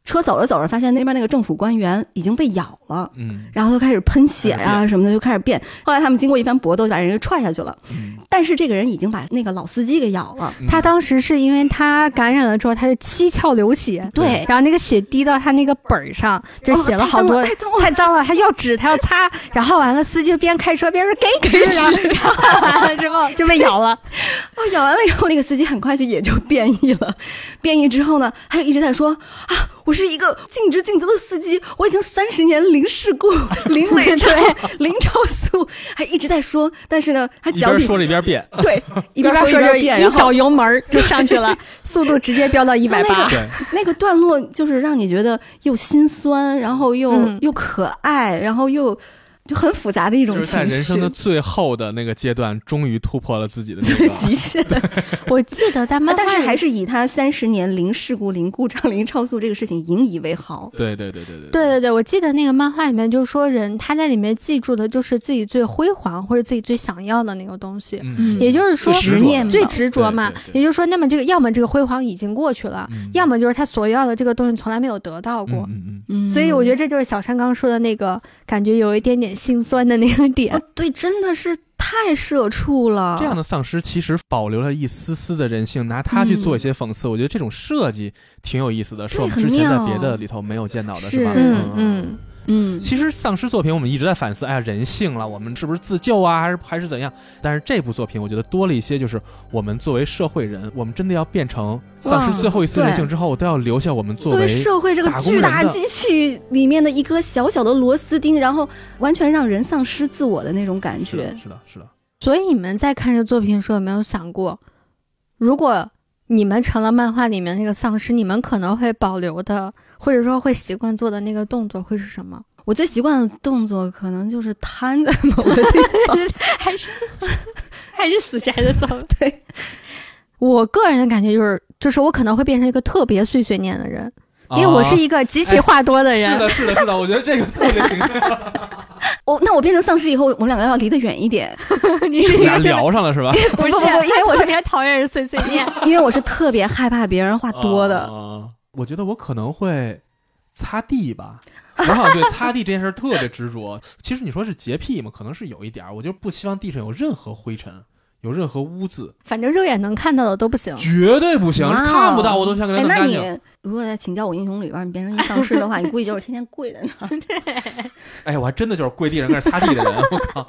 Speaker 4: 车走着走着，发现那边那个政府官员已经被咬了，
Speaker 3: 嗯
Speaker 4: 然后就开始喷血呀、什么的，就开始变。后来他们经过一番搏斗，就把人家踹下去了。
Speaker 3: 嗯，
Speaker 4: 但是这个人已经把那个老司机给咬了。
Speaker 2: 他当时是因为他感染了之后，他就七窍流血，
Speaker 4: 对
Speaker 2: 然后那个血滴到他那个本儿上，就写了好多，
Speaker 4: 哦太脏了
Speaker 2: 太脏了，他要纸，他要擦，然后完了，司机就边开车边说给纸，然后然后完了之后就被咬了，
Speaker 4: 哦，咬完了以后，那个司机很快就也就变异了。变异之后呢，他就一直在说啊，我是一个尽职尽责的司机，我已经三十年零事故、零违章、零超速，还一直在说。但是呢，他
Speaker 3: 一边
Speaker 4: 脚底
Speaker 3: 说着一边变。
Speaker 4: 对 一
Speaker 2: 一
Speaker 4: 边说
Speaker 2: 一
Speaker 4: 一边变，一
Speaker 2: 脚油门就上去了，速度直接飙到一百八。
Speaker 3: 对，
Speaker 4: 那个段落就是让你觉得又心酸，然后又、
Speaker 2: 嗯
Speaker 4: 又可爱，然后又就很复杂的一种情绪。
Speaker 3: 在人生的最后的那个阶段，终于突破了自己的
Speaker 4: 极限。
Speaker 2: 我记得在漫画，
Speaker 4: 但是还是以他三十年零事故、零故障、零超速这个事情引以为豪。
Speaker 3: 对对对对对。
Speaker 2: 对对对，我记得那个漫画里面就说，人他在里面记住的就是自己最辉煌或者自己最想要的那个东西。
Speaker 3: 嗯。
Speaker 2: 也就是说，
Speaker 3: 执念
Speaker 2: 最执着嘛。也就是说，那么这个要么这个辉煌已经过去了，要么就是他所要的这个东西从来没有得到过。
Speaker 3: 嗯嗯。
Speaker 2: 所以我觉得这就是小山刚刚说的那个感觉有一点点。心酸的那个点。
Speaker 4: 哦，对，真的是太社畜了。
Speaker 3: 这样的丧尸其实保留了一丝丝的人性，拿它去做一些讽刺，我觉得这种设计挺有意思的，是我们之前在别的里头没有见到的，
Speaker 4: 是
Speaker 3: 吧？
Speaker 2: 嗯嗯，
Speaker 4: 嗯，
Speaker 3: 其实丧尸作品我们一直在反思，哎呀，人性了，我们是不是自救啊，还是还是怎样？但是这部作品我觉得多了一些，就是我们作为社会人，我们真的要变成丧失最后一丝人性之后，都要留下我们作
Speaker 4: 作为
Speaker 3: 为
Speaker 4: 社会这个巨大机器里面的一颗小小的螺丝钉，然后完全让人丧失自我的那种感觉
Speaker 3: 是的，。是的，是的。
Speaker 2: 所以你们在看这作品的时候，有没有想过，如果你们成了漫画里面那个丧尸，你们可能会保留的，或者说会习惯做的那个动作会是什么？
Speaker 4: 我最习惯的动作可能就是瘫在某个地方，
Speaker 2: 还是还是死宅的走？
Speaker 4: 对，
Speaker 2: 我个人的感觉就是，就是我可能会变成一个特别碎碎念的人，因为我是一个极其话多的人。
Speaker 3: 是的，是的，是的，我觉得这个特别形象。
Speaker 4: 哦，那我变成丧尸以后，我们两个要离得远一点，
Speaker 2: 你是
Speaker 3: 聊上了是吧？
Speaker 2: 不是
Speaker 4: 因为我是
Speaker 2: 特别讨厌人碎碎念。
Speaker 4: 因为我是特别害怕别人话多的。
Speaker 3: 啊 我觉得我可能会擦地吧。我好像对擦地这件事特别执着。其实你说是洁癖嘛，可能是有一点儿，我就不希望地上有任何灰尘，有任何污渍，
Speaker 2: 反正肉眼能看到的都不行。
Speaker 3: 绝对不行，看不到我都想给它
Speaker 4: 哎，那你
Speaker 3: 弄干净。
Speaker 4: 如果在请教我英雄里边，你变成一丧尸的话，你估计就是天天跪在那儿。
Speaker 3: 哎，我还真的就是跪地上跟那擦地的人，我靠！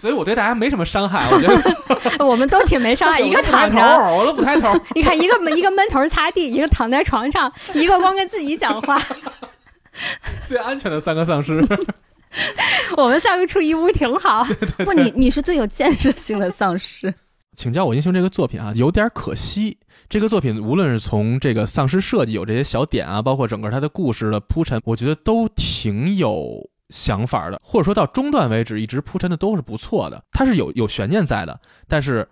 Speaker 3: 所以我对大家没什么伤害，我觉得
Speaker 2: 我们都挺没伤害，一个
Speaker 3: 抬头我都不抬头。
Speaker 2: 你看一个一个闷头擦地，一个躺在床上，一个光跟自己讲话。
Speaker 3: 最安全的三个丧尸，
Speaker 2: 我们三个出一屋挺好。
Speaker 4: 不，你你是最有建设性的丧尸。
Speaker 3: 请教我英雄这个作品啊，有点可惜。这个作品无论是从这个丧尸设计有这些小点啊，包括整个它的故事的铺陈，我觉得都挺有想法的，或者说到中段为止，一直铺陈的都是不错的。它是有有悬念在的，但是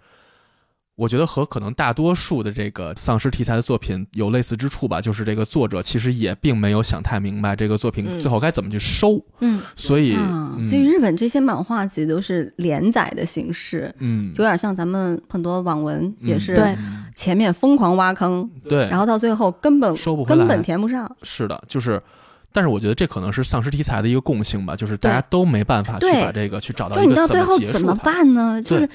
Speaker 3: 我觉得和可能大多数的这个丧尸题材的作品有类似之处吧，就是这个作者其实也并没有想太明白这个作品
Speaker 2: 嗯
Speaker 3: 最后该怎么去收，
Speaker 2: 嗯，
Speaker 3: 所以，
Speaker 4: 啊，
Speaker 3: 嗯
Speaker 4: 所以日本这些漫画集都是连载的形式，
Speaker 3: 嗯，
Speaker 4: 有点像咱们很多网文也是
Speaker 2: 对
Speaker 4: 前面疯狂挖坑，
Speaker 3: 对，
Speaker 4: 然后到最后根本
Speaker 3: 收不回来
Speaker 4: 根本填不上。
Speaker 3: 是的，就是，但是我觉得这可能是丧尸题材的一个共性吧，就是大家都没办法去把这个去找到
Speaker 4: 就是你到
Speaker 3: 一个怎
Speaker 4: 最后怎么？办呢？就是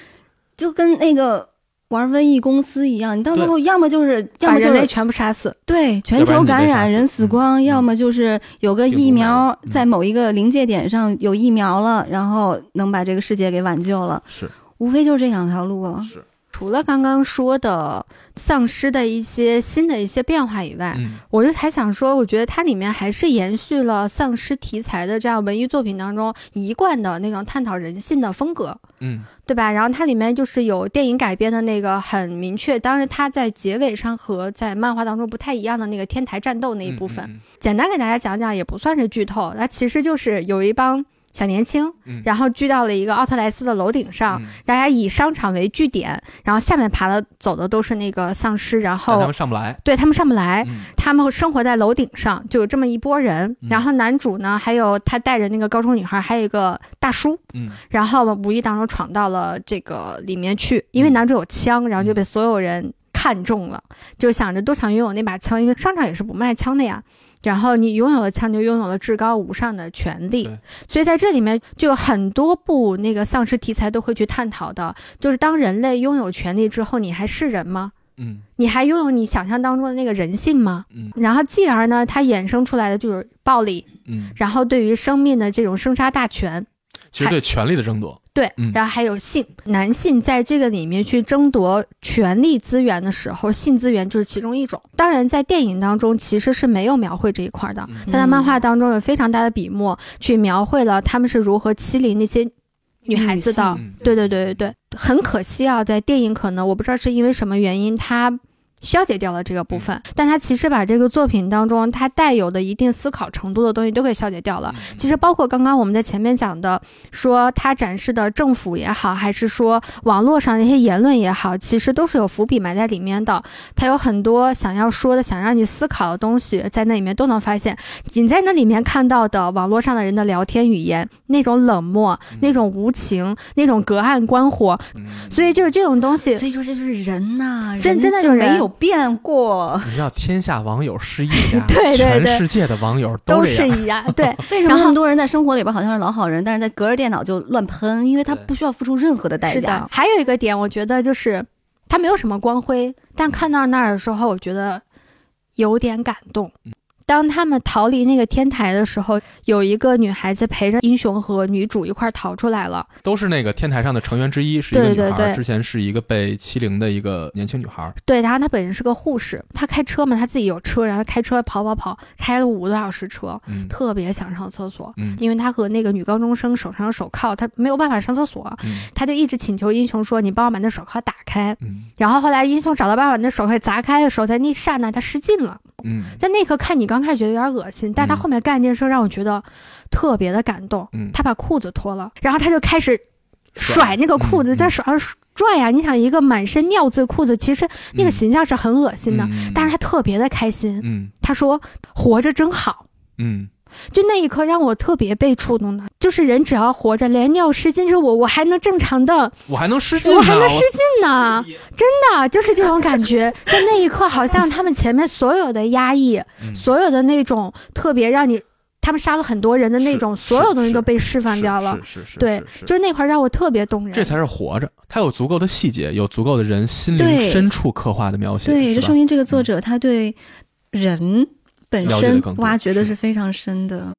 Speaker 4: 就跟那个玩瘟疫公司一样，你到最后要么就是要
Speaker 2: 把
Speaker 4: 么就是
Speaker 2: 人类全部杀死。
Speaker 4: 对全球感染人死光，
Speaker 3: 嗯。
Speaker 4: 要么就是有个疫苗在某一个临界点上有疫苗了，然后能把这个世界给挽救了，
Speaker 3: 是。
Speaker 4: 无非就是这两条路啊。
Speaker 3: 是，
Speaker 2: 除了刚刚说的丧尸的一些新的一些变化以外，
Speaker 3: 嗯
Speaker 2: 我就还想说，我觉得它里面还是延续了丧尸题材的这样文艺作品当中一贯的那种探讨人性的风格。
Speaker 3: 嗯
Speaker 2: 对吧？然后它里面就是有电影改编的那个很明确，当然它在结尾上和在漫画当中不太一样的那个天台战斗那一部分，
Speaker 3: 嗯
Speaker 2: 简单给大家讲讲，也不算是剧透。那其实就是有一帮小年轻，
Speaker 3: 嗯。
Speaker 2: 然后聚到了一个奥特莱斯的楼顶上，
Speaker 3: 嗯。
Speaker 2: 大家以商场为据点，然后下面爬的走的都是那个丧尸，然后
Speaker 3: 们上不来，
Speaker 2: 对他们上不来。
Speaker 3: 嗯。
Speaker 2: 他们生活在楼顶上，就有这么一波人。
Speaker 3: 嗯。
Speaker 2: 然后男主呢，还有他带着那个高中女孩，还有一个大叔，
Speaker 3: 嗯。
Speaker 2: 然后无意当中闯到了这个里面去，因为
Speaker 3: 嗯
Speaker 2: 男主有枪，然后就被所有人看中了，就想着都想拥有那把枪，因为商场也是不卖枪的呀。然后你拥有了枪，就拥有了至高无上的权利
Speaker 3: 对。
Speaker 2: 所以在这里面就有很多部那个丧尸题材都会去探讨的，就是当人类拥有权利之后，你还是人吗？
Speaker 3: 嗯
Speaker 2: 你还拥有你想象当中的那个人性吗？
Speaker 3: 嗯
Speaker 2: 然后继而呢，它衍生出来的就是暴力，
Speaker 3: 嗯，
Speaker 2: 然后对于生命的这种生杀大权，
Speaker 3: 其实对权力的争夺，
Speaker 2: 对，
Speaker 3: 嗯
Speaker 2: 然后还有性，男性在这个里面去争夺权力资源的时候，性资源就是其中一种。当然，在电影当中其实是没有描绘这一块的，
Speaker 3: 嗯
Speaker 2: 但在漫画当中有非常大的笔墨去描绘了他们是如何欺凌那些女孩子的。
Speaker 3: 嗯
Speaker 2: 对对对对对，很可惜啊，在电影可能我不知道是因为什么原因，它消解掉了这个部分，但他其实把这个作品当中他带有的一定思考程度的东西都给消解掉了。其实包括刚刚我们在前面讲的，说他展示的政府也好，还是说网络上的一些言论也好，其实都是有伏笔埋在里面的。他有很多想要说的、想让你思考的东西，在那里面都能发现。你在那里面看到的网络上的人的聊天语言，那种冷漠、那种无情、那种隔岸观火，
Speaker 3: 嗯
Speaker 2: 所以就是这种东西。
Speaker 4: 所以说这就是人呐、
Speaker 2: 真
Speaker 4: 人就
Speaker 2: 真的有人
Speaker 4: 没有变过。
Speaker 3: 你知道天下网友是一家，
Speaker 2: 对对对
Speaker 3: 全世界的网友
Speaker 2: 都。是一家，对，
Speaker 4: 为什么
Speaker 2: 然后
Speaker 4: 那么多人在生活里边好像是老好人，但是在隔着电脑就乱喷？因为他不需要付出任何的代
Speaker 2: 是的
Speaker 4: 价。。
Speaker 2: 还有一个点，我觉得就是他没有什么光辉，但看到那儿的时候，我觉得有点感动。当他们逃离那个天台的时候，有一个女孩子陪着英雄和女主一块儿逃出来了。
Speaker 3: 都是那个天台上的成员之一，是一个
Speaker 2: 对
Speaker 3: 女孩儿，
Speaker 2: 对对
Speaker 3: 之前是一个被欺凌的一个年轻女孩儿。
Speaker 2: 对，然后她本人是个护士，她开车嘛，她自己有车，然后开车跑跑跑，开了五个多小时车，
Speaker 3: 嗯
Speaker 2: 特别想上厕所，
Speaker 3: 嗯
Speaker 2: 因为她和那个女高中生手上有手铐，她没有办法上厕所，
Speaker 3: 嗯
Speaker 2: 她就一直请求英雄说：“你帮我把那手铐打开。”
Speaker 3: 嗯
Speaker 2: 然后后来英雄找到办法把那手铐砸开的时候，在那一刹那她失禁了。
Speaker 3: 嗯。
Speaker 2: 在那一刻看你刚开始觉得有点恶心，但他后面干一件事让我觉得特别的感动。
Speaker 3: 嗯，
Speaker 2: 他把裤子脱了，然后他就开始
Speaker 3: 甩
Speaker 2: 甩那个裤子，
Speaker 3: 嗯。
Speaker 2: 在手上拽呀、你想一个满身尿渍裤子，其实那个形象是很恶心的，
Speaker 3: 嗯。
Speaker 2: 但是他特别的开心。
Speaker 3: 嗯。
Speaker 2: 他说活着真好。
Speaker 3: 嗯
Speaker 2: 就那一刻让我特别被触动的，就是人只要活着，连尿失禁是我，我还能正常的
Speaker 3: 我还能失禁，
Speaker 2: 我还能失禁呢，真的就是这种感觉。在那一刻，好像他们前面所有的压抑，
Speaker 3: 嗯
Speaker 2: 所有的那种特别让你，他们杀了很多人的那种，所有东西都被释放掉了。
Speaker 3: 是是是，
Speaker 2: 对就是那块儿让我特别动人。
Speaker 3: 这才是活着，他有足够的细节，有足够的人心灵
Speaker 4: 对
Speaker 3: 深处刻画的描写，
Speaker 4: 对，
Speaker 3: 是吧
Speaker 4: 这说明这个作者他对人本身挖掘的
Speaker 3: 是
Speaker 4: 是非常深的。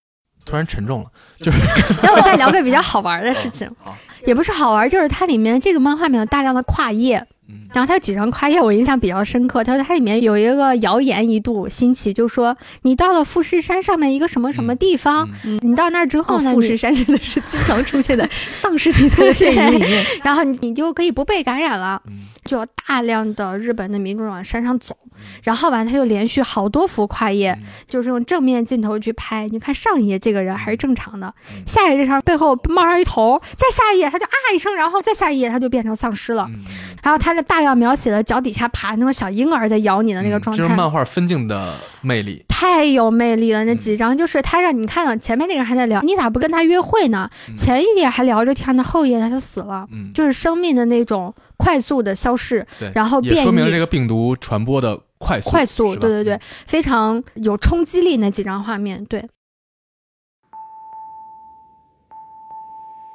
Speaker 3: 突然沉重了，就是
Speaker 2: 那我再聊个比较好玩的事情，也不是好玩，就是它里面这个漫画里面有大量的跨页。
Speaker 3: 嗯。
Speaker 2: 然后他有几张跨页我印象比较深刻，他说它里面有一个谣言一度兴起，就说你到了富士山上面一个什么什么地方，
Speaker 3: 嗯。
Speaker 2: 你到那儿之后
Speaker 4: 哦，
Speaker 2: 呢，你
Speaker 4: 富士山真的是经常出现在丧尸题材的电影里面。
Speaker 2: 然后你你就可以不被感染了，
Speaker 3: 嗯。
Speaker 2: 就有大量的日本的民众往山上走，然后完他又连续好多幅跨页，
Speaker 3: 嗯。
Speaker 2: 就是用正面镜头去拍，你看上一页这个人还是正常的，
Speaker 3: 嗯。
Speaker 2: 下一页上背后冒上一头，再下一页他就啊一声，然后再下一页他就变成丧尸了，
Speaker 3: 嗯。
Speaker 2: 然后他就大量描写了脚底下爬那种小婴儿在咬你的那个状态。
Speaker 3: 嗯是漫画分镜的魅力，
Speaker 2: 太有魅力了，那几张就是他让你看了前面那个人还在聊，你咋不跟他约会呢？
Speaker 3: 嗯
Speaker 2: 前一页还聊着天呢，后一页他就死了。
Speaker 3: 嗯，
Speaker 2: 就是生命的那种快速的消逝，
Speaker 3: 对，
Speaker 2: 然后变
Speaker 3: 也说明了这、个病毒传播的快速，
Speaker 2: 快速，对对对，非常有冲击力那几张画面，对。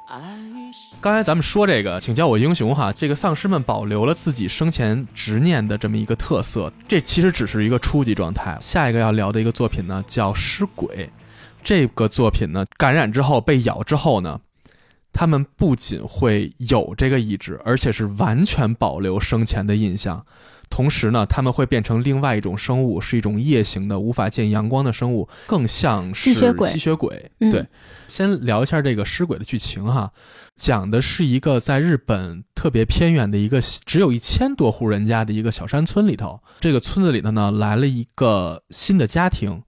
Speaker 1: 爱是
Speaker 3: 刚才咱们说这个，请叫我英雄哈，这个丧尸们保留了自己生前执念的这么一个特色，这其实只是一个初级状态。下一个要聊的一个作品呢，叫《尸鬼》。这个作品呢，感染之后被咬之后呢，他们不仅会有这个意志，而且是完全保留生前的印象。同时呢，他们会变成另外一种生物，是一种夜行的、无法见阳光的生物，更像是
Speaker 2: 吸血鬼
Speaker 3: 吸血鬼。
Speaker 2: 嗯
Speaker 3: 对，先聊一下这个尸鬼的剧情哈，讲的是一个在日本特别偏远的一个只有一千多户人家的一个小山村里头，这个村子里头呢来了一个新的家庭，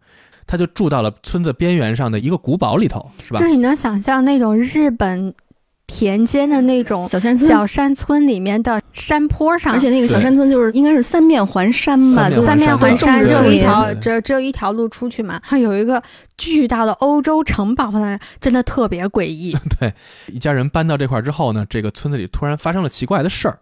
Speaker 3: 他就住到了村子边缘上的一个古堡里头，是吧
Speaker 2: 就？是你能想象那种日本田间的那种
Speaker 4: 小山村，
Speaker 2: 小山村里面的山坡上，
Speaker 4: 而且那个小山村就是应该是三面环山吧，
Speaker 3: 三面
Speaker 2: 环山，
Speaker 3: 对
Speaker 2: 只有一条，只只有一条路出去嘛。它有一个巨大的欧洲城堡放在那，真的特别诡异。
Speaker 3: 对，一家人搬到这块儿之后呢，这个村子里突然发生了奇怪的事儿，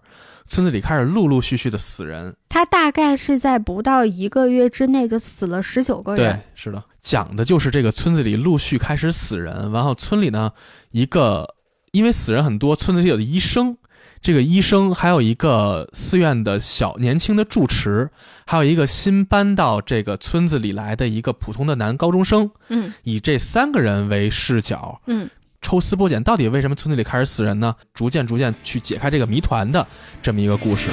Speaker 3: 村子里开始陆陆续续的死人。
Speaker 2: 他大概是在不到一个月之内就死了十九个人对。，
Speaker 3: 是的，讲的就是这个村子里陆续开始死人，然后村里呢一个因为死人很多，村子里有的医生。这个医生还有一个寺院的小年轻的住持，还有一个新搬到这个村子里来的一个普通的男高中生，
Speaker 2: 嗯
Speaker 3: 以这三个人为视角，
Speaker 2: 嗯，
Speaker 3: 抽丝剥茧，到底为什么村子里开始死人呢？逐渐逐渐去解开这个谜团的这么一个故事。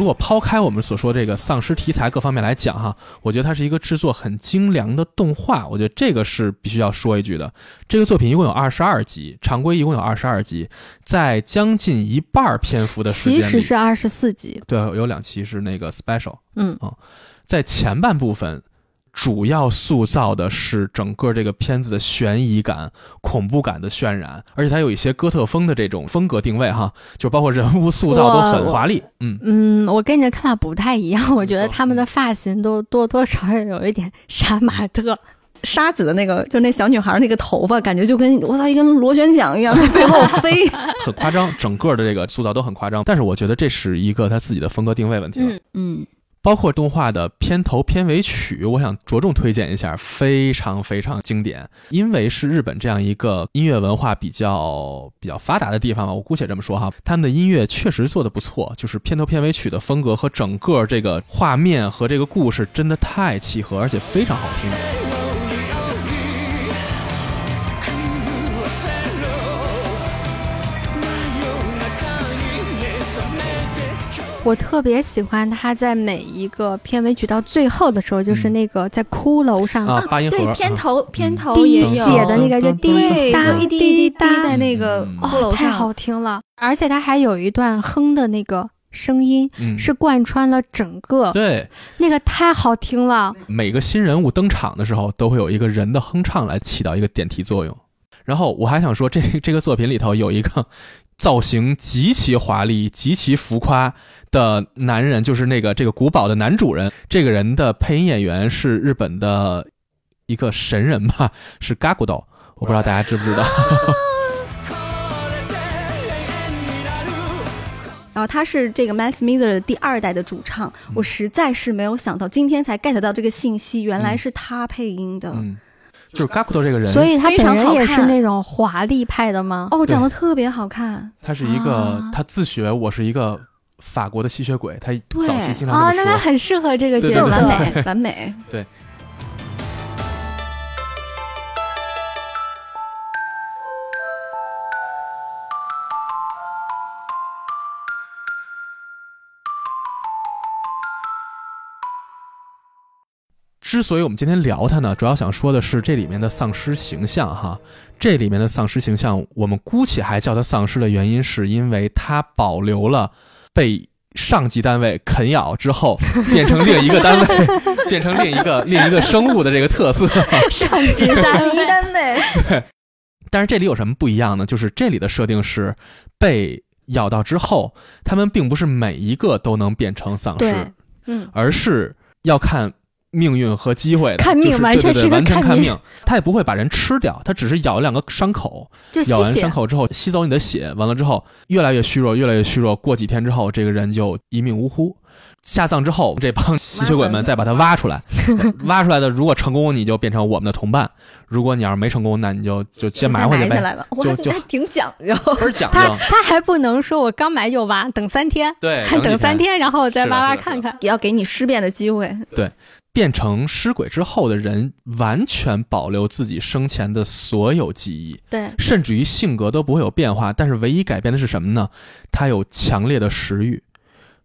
Speaker 3: 如果抛开我们所说这个丧尸题材各方面来讲哈，我觉得它是一个制作很精良的动画，我觉得这个是必须要说一句的。这个作品一共有二十二集，常规一共有二十二集，在将近一半儿篇幅的时间里，
Speaker 2: 实是二十四集。
Speaker 3: 对，有两期是那个 special，
Speaker 2: 嗯，
Speaker 3: 在前半部分。主要塑造的是整个这个片子的悬疑感、恐怖感的渲染，而且它有一些哥特风的这种风格定位哈，就包括人物塑造都很华丽。嗯，
Speaker 2: 嗯，我跟你的看法不太一样，我觉得他们的发型都多多少少有一点杀马特。
Speaker 4: 沙子的那个，就那小女孩那个头发，感觉就跟我操一根螺旋桨一样 在背后飞。
Speaker 3: 很夸张，整个的这个塑造都很夸张。但是我觉得这是一个他自己的风格定位问题了。
Speaker 2: 嗯
Speaker 4: 嗯，
Speaker 3: 包括动画的片头片尾曲，我想着重推荐一下，非常非常经典。因为是日本这样一个音乐文化比较比较发达的地方吧，我姑且这么说哈，他们的音乐确实做的不错，就是片头片尾曲的风格和整个这个画面和这个故事真的太契合，而且非常好听。
Speaker 2: 我特别喜欢他在每一个片尾曲到最后的时候，就是那个在骷髅上
Speaker 3: 啊，八音盒
Speaker 4: 对，片
Speaker 3: 啊
Speaker 4: 头片头
Speaker 2: 滴
Speaker 4: 也有。
Speaker 2: 血的那个就滴
Speaker 4: 对，
Speaker 2: 答
Speaker 4: 滴一滴滴
Speaker 2: 答
Speaker 4: 在那个
Speaker 3: 嗯。
Speaker 2: 哦，
Speaker 4: 骷髅上，
Speaker 2: 太好听了！而且他还有一段哼的那个声音，
Speaker 3: 嗯，
Speaker 2: 是贯穿了整个，
Speaker 3: 对，
Speaker 2: 那个太好听了。
Speaker 3: 每个新人物登场的时候，都会有一个人的哼唱来起到一个点题作用。然后我还想说，这这个作品里头有一个 造型极其华丽、极其浮夸的男人，就是那个这个古堡的男主人。这个人的配音演员是日本的一个神人吧，是 Gagudo，我不知道大家知不知道。
Speaker 1: これで永遠になる
Speaker 4: 然后他是这个 Max Miller 的第二代的主唱，我实在是没有想到，今天才 get 到这个信息，原来是他配音的。
Speaker 3: 嗯，就是 Gagudo 这个人，
Speaker 2: 所以他
Speaker 4: 非常好
Speaker 2: 本人也是
Speaker 4: 看
Speaker 2: 那种华丽派的吗？
Speaker 4: 哦，长得特别好看。
Speaker 3: 他是一个
Speaker 2: 啊
Speaker 3: 他自诩我是一个 法国的吸血鬼，他早期经常
Speaker 2: 哦，
Speaker 3: 这么说。
Speaker 2: 那他很适合这个角色。
Speaker 4: 完美，完美。
Speaker 3: 对之所以我们今天聊它呢，主要想说的是这里面的丧尸形象哈。这里面的丧尸形象，我们姑且还叫它丧尸的原因，是因为它保留了被上级单位啃咬之后 变成另一个单位，变成另一个另一个生物的这个特色。
Speaker 2: 上级
Speaker 4: 单位，对
Speaker 3: 但是这里有什么不一样呢？就是这里的设定是被咬到之后，他们并不是每一个都能变成丧尸，
Speaker 2: 嗯，
Speaker 3: 而是要看命运和机会的，
Speaker 2: 看命
Speaker 3: 就是
Speaker 2: 完全是个看命。
Speaker 3: 他也不会把人吃掉，他只是咬两个伤口，
Speaker 2: 就吸血
Speaker 3: 咬完伤。口之后吸走你的血，完了之后越来越虚弱，越来越虚弱。过几天之后，这个人就一命呜呼。下葬之后，这帮吸血鬼们再把他挖出来，挖出来的如果成功，你就变成我们的同伴；如果你要是没成功，那你就就先埋回去呗。
Speaker 4: 埋下来吧。哇，
Speaker 3: 就就
Speaker 4: 还挺讲究。
Speaker 3: 不是讲
Speaker 2: 他
Speaker 3: 究，
Speaker 2: 他还不能说我刚埋就挖，等三天，
Speaker 3: 对，
Speaker 2: 还 等三天，然后我再挖挖看看。
Speaker 4: 也要给你尸变的机会。
Speaker 3: 变成尸鬼之后的人，完全保留自己生前的所有记忆，
Speaker 2: 对，
Speaker 3: 甚至于性格都不会有变化。但是唯一改变的是什么呢？他有强烈的食欲，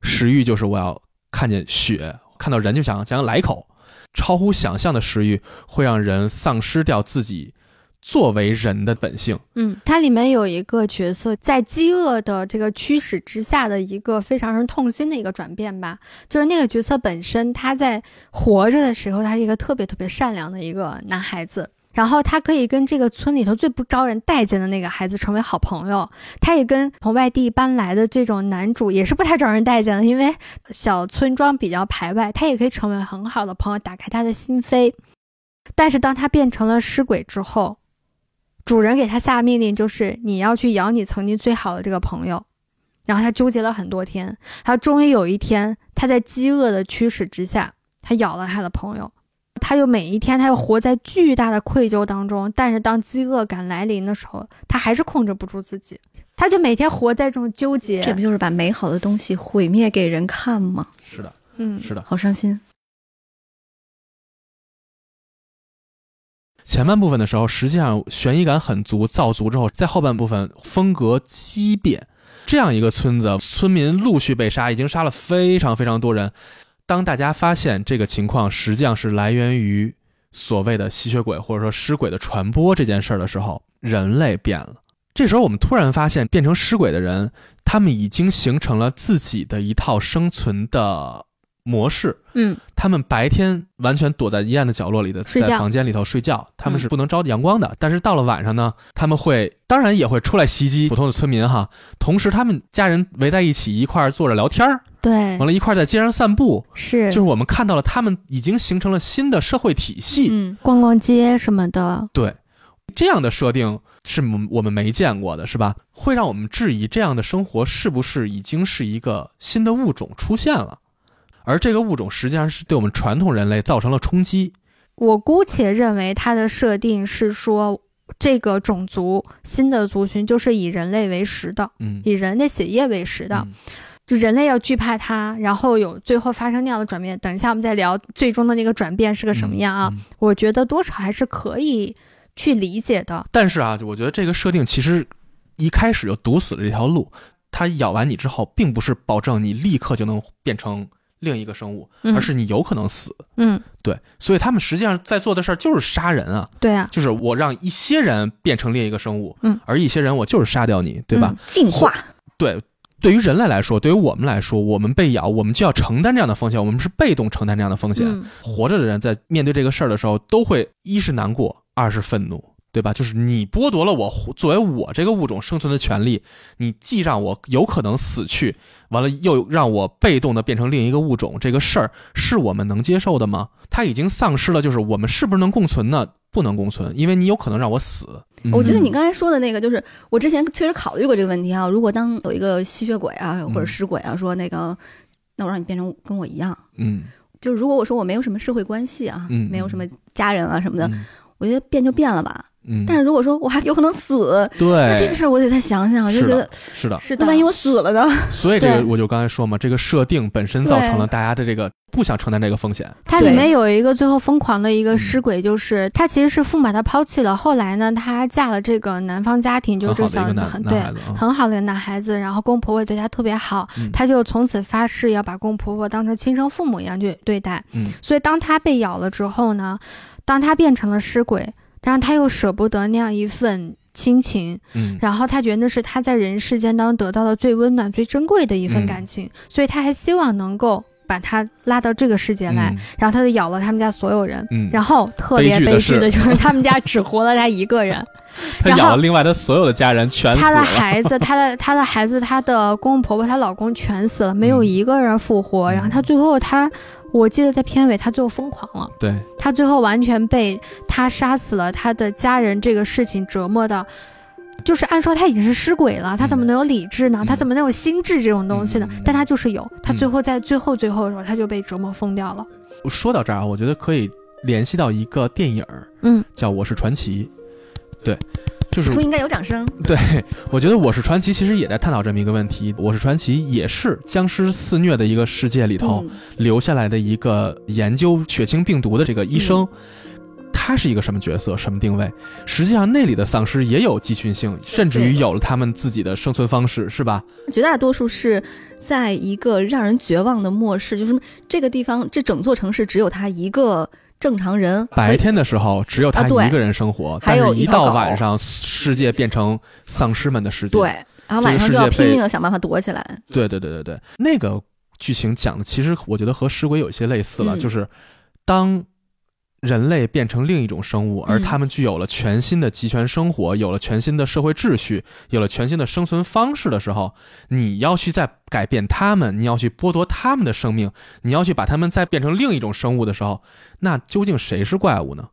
Speaker 3: 食欲就是我要看见血，看到人就想想来一口。超乎想象的食欲会让人丧失掉自己作为人的本性。
Speaker 2: 嗯，它里面有一个角色在饥饿的这个驱使之下的一个非常人痛心的一个转变吧，就是那个角色本身他在活着的时候，他是一个特别特别善良的一个男孩子。然后他可以跟这个村里头最不招人待见的那个孩子成为好朋友，他也跟从外地搬来的这种男主也是不太招人待见的，因为小村庄比较排外，他也可以成为很好的朋友，打开他的心扉。但是当他变成了尸鬼之后，主人给他下命令，就是你要去咬你曾经最好的这个朋友。然后他纠结了很多天，他终于有一天，他在饥饿的驱使之下，他咬了他的朋友。他又每一天，他又活在巨大的愧疚当中。但是当饥饿感来临的时候，他还是控制不住自己，他就每天活在这种纠结。
Speaker 4: 这不就是把美好的东西毁灭给人看吗？
Speaker 3: 是的，
Speaker 2: 嗯，
Speaker 3: 是的。
Speaker 4: 好伤心。
Speaker 3: 前半部分的时候，实际上悬疑感很足，造足之后，在后半部分风格畸变，这样一个村子，村民陆续被杀，已经杀了非常非常多人。当大家发现这个情况实际上是来源于所谓的吸血鬼或者说尸鬼的传播这件事儿的时候，人类变了。这时候我们突然发现，变成尸鬼的人，他们已经形成了自己的一套生存的模式。
Speaker 2: 嗯，
Speaker 3: 他们白天完全躲在阴暗的角落里的，在房间里头睡觉，他们是不能招阳光的。但是到了晚上呢，他们会当然也会出来袭击普通的村民哈。同时，他们家人围在一起一块儿坐着聊天儿，
Speaker 2: 对
Speaker 3: 完，了，一块儿在街上散步。
Speaker 2: 是
Speaker 3: 就是我们看到了他们已经形成了新的社会体系。
Speaker 4: 嗯，
Speaker 2: 逛逛街什么的，
Speaker 3: 对，这样的设定是我们没见过的，是吧？会让我们质疑这样的生活是不是已经是一个新的物种出现了，而这个物种实际上是对我们传统人类造成了冲击。
Speaker 2: 我姑且认为它的设定是说，这个种族新的族群就是以人类为食的，
Speaker 3: 嗯，
Speaker 2: 以人类血液为食的，
Speaker 3: 嗯
Speaker 2: 就人类要惧怕它，然后有最后发生那样的转变。等一下我们再聊最终的那个转变是个什么样啊？
Speaker 3: 嗯嗯
Speaker 2: 我觉得多少还是可以去理解的。
Speaker 3: 但是啊，我觉得这个设定其实一开始就堵死了这条路。它咬完你之后，并不是保证你立刻就能变成另一个生物，
Speaker 2: 嗯
Speaker 3: 而是你有可能死。
Speaker 2: 嗯，
Speaker 3: 对，所以他们实际上在做的事儿就是杀人啊，
Speaker 2: 对啊，
Speaker 3: 就是我让一些人变成另一个生物，
Speaker 2: 嗯，
Speaker 3: 而一些人我就是杀掉你，对吧？
Speaker 2: 嗯
Speaker 4: 进化，
Speaker 3: 对，对于人类来说，对于我们来说，我们被咬，我们就要承担这样的风险，我们是被动承担这样的风险。
Speaker 2: 嗯
Speaker 3: 活着的人在面对这个事儿的时候，都会一是难过，二是愤怒，对吧？就是你剥夺了我作为我这个物种生存的权利，你既让我有可能死去，完了又让我被动的变成另一个物种，这个事儿是我们能接受的吗？它已经丧失了，就是我们是不是能共存呢？不能共存，因为你有可能让我死。
Speaker 4: 我觉得
Speaker 3: 嗯
Speaker 4: 你刚才说的那个，就是我之前确实考虑过这个问题啊。如果当有一个吸血鬼啊，或者尸鬼啊，说那个，那我让你变成跟我一样，
Speaker 3: 嗯
Speaker 4: 就如果我说我没有什么社会关系啊，
Speaker 3: 嗯
Speaker 4: 没有什么家人啊什么的，
Speaker 3: 嗯
Speaker 4: 我觉得变就变了吧。
Speaker 3: 嗯，
Speaker 4: 但是如果说我还有可能死，
Speaker 3: 对，
Speaker 4: 那这个事儿我得再想想，我就觉得，
Speaker 3: 是的，
Speaker 2: 是的，
Speaker 4: 那万一我死了呢？
Speaker 3: 所以这个我就刚才说嘛，这个设定本身造成了大家的这个不想承担这个风险。
Speaker 2: 它里面有一个最后疯狂的一
Speaker 3: 嗯
Speaker 2: 个尸鬼，就是他其实是父母把他抛弃了，后来呢，他嫁了这个男方家庭，就是这
Speaker 3: 个
Speaker 2: 小很对很好的一个男孩子，然后公公婆婆对他特别好，
Speaker 3: 嗯。
Speaker 2: 他就从此发誓要把公公婆婆当成亲生父母一样去对待。
Speaker 3: 嗯。
Speaker 2: 所以当他被咬了之后呢，当他变成了尸鬼，然后他又舍不得那样一份亲情，
Speaker 3: 嗯
Speaker 2: 然后他觉得那是他在人世间当中得到的最温暖、最珍贵的一份
Speaker 3: 嗯
Speaker 2: 感情，所以他还希望能够把他拉到这个世界来，
Speaker 3: 嗯
Speaker 2: 然后他就咬了他们家所有人。
Speaker 3: 嗯，
Speaker 2: 然后特别
Speaker 3: 悲剧的
Speaker 2: 就是 他们家只活了他一个人，
Speaker 3: 他咬了另外他所有的家人全死
Speaker 2: 他的。孩子、他的他的孩子、他的公公婆婆、他老公全死了，没有
Speaker 3: 嗯
Speaker 2: 一个人复活。然后他最后他，我记得在片尾他最后疯狂了，
Speaker 3: 对，
Speaker 2: 他最后完全被他杀死了他的家人这个事情折磨到。就是按说他已经是尸鬼了，他怎么能有理智呢？
Speaker 3: 嗯
Speaker 2: 他怎么能有心智这种东西呢？
Speaker 3: 嗯
Speaker 2: 但他就是有，他
Speaker 3: 嗯
Speaker 2: 最后在最后最后的时候，他就被折磨疯掉了。
Speaker 3: 说到这儿啊，我觉得可以联系到一个电影
Speaker 2: 嗯，
Speaker 3: 叫《我是传奇》，对，就是
Speaker 4: 此处应该有掌声。
Speaker 3: 对，我觉得《我是传奇》其实也在探讨这么一个问题，《我是传奇》也是僵尸肆虐的一个世界里头
Speaker 4: 嗯
Speaker 3: 留下来的一个研究血清病毒的这个医生。
Speaker 4: 嗯
Speaker 3: 他是一个什么角色，什么定位？实际上，那里的丧尸也有集群性，甚至于有了他们自己的生存方式，是吧？
Speaker 4: 绝大多数是在一个让人绝望的末世，就是这个地方，这整座城市只有他一个正常人。
Speaker 3: 白天的时候只有他一个人生活，
Speaker 4: 还有
Speaker 3: 但是一
Speaker 4: 一
Speaker 3: 到晚上，世界变成丧尸们的世界。
Speaker 4: 对，然后晚上就要拼命的想办法躲起来。
Speaker 3: 对对对对对，那个剧情讲的其实我觉得和尸鬼有些类似了，
Speaker 4: 嗯
Speaker 3: 就是当人类变成另一种生物，而
Speaker 4: 嗯
Speaker 3: 他们具有了全新的集权生活，有了全新的社会秩序，有了全新的生存方式的时候，你要去再改变他们，你要去剥夺他们的生命，你要去把他们再变成另一种生物的时候，那究竟谁是怪物呢？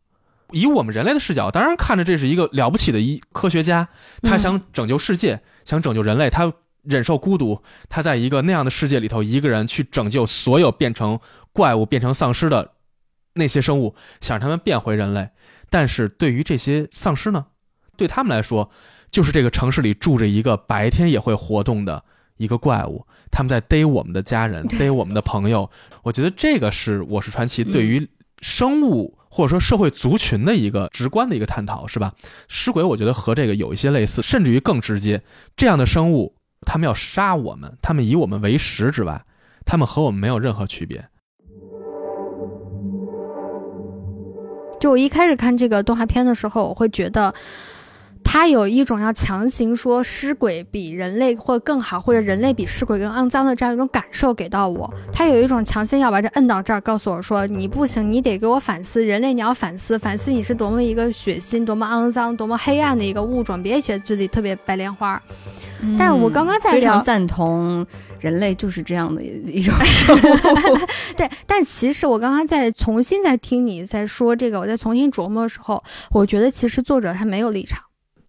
Speaker 3: 以我们人类的视角，当然看着这是一个了不起的一科学家，他
Speaker 2: 嗯
Speaker 3: 想拯救世界，想拯救人类，他忍受孤独，他在一个那样的世界里头，一个人去拯救所有变成怪物、变成丧尸的那些生物，想让他们变回人类。但是对于这些丧尸呢，对他们来说，就是这个城市里住着一个白天也会活动的一个怪物，他们在逮我们的家人，逮我们的朋友。我觉得这个是《我是传奇》
Speaker 4: 嗯
Speaker 3: 对于生物。或者说社会族群的一个直观的一个探讨，是吧？尸鬼我觉得和这个有一些类似，甚至于更直接。这样的生物他们要杀我们，他们以我们为食之外，他们和我们没有任何区别。
Speaker 2: 就我一开始看这个动画片的时候，我会觉得。他有一种要强行说尸鬼比人类或更好，或者人类比尸鬼更肮脏的这样一种感受给到我。他有一种强行要把这摁到这儿，告诉我说你不行，你得给我反思，人类你要反思，反思你是多么一个血腥、多么肮脏、多么黑暗的一个物种，别觉得自己特别白莲花。但我刚刚在
Speaker 4: 非
Speaker 2: 聊
Speaker 4: 常赞同，人类就是这样的一种生物。
Speaker 2: 对，但其实我刚刚在重新在听你在说这个，我在重新琢磨的时候，我觉得其实作者他没有立场。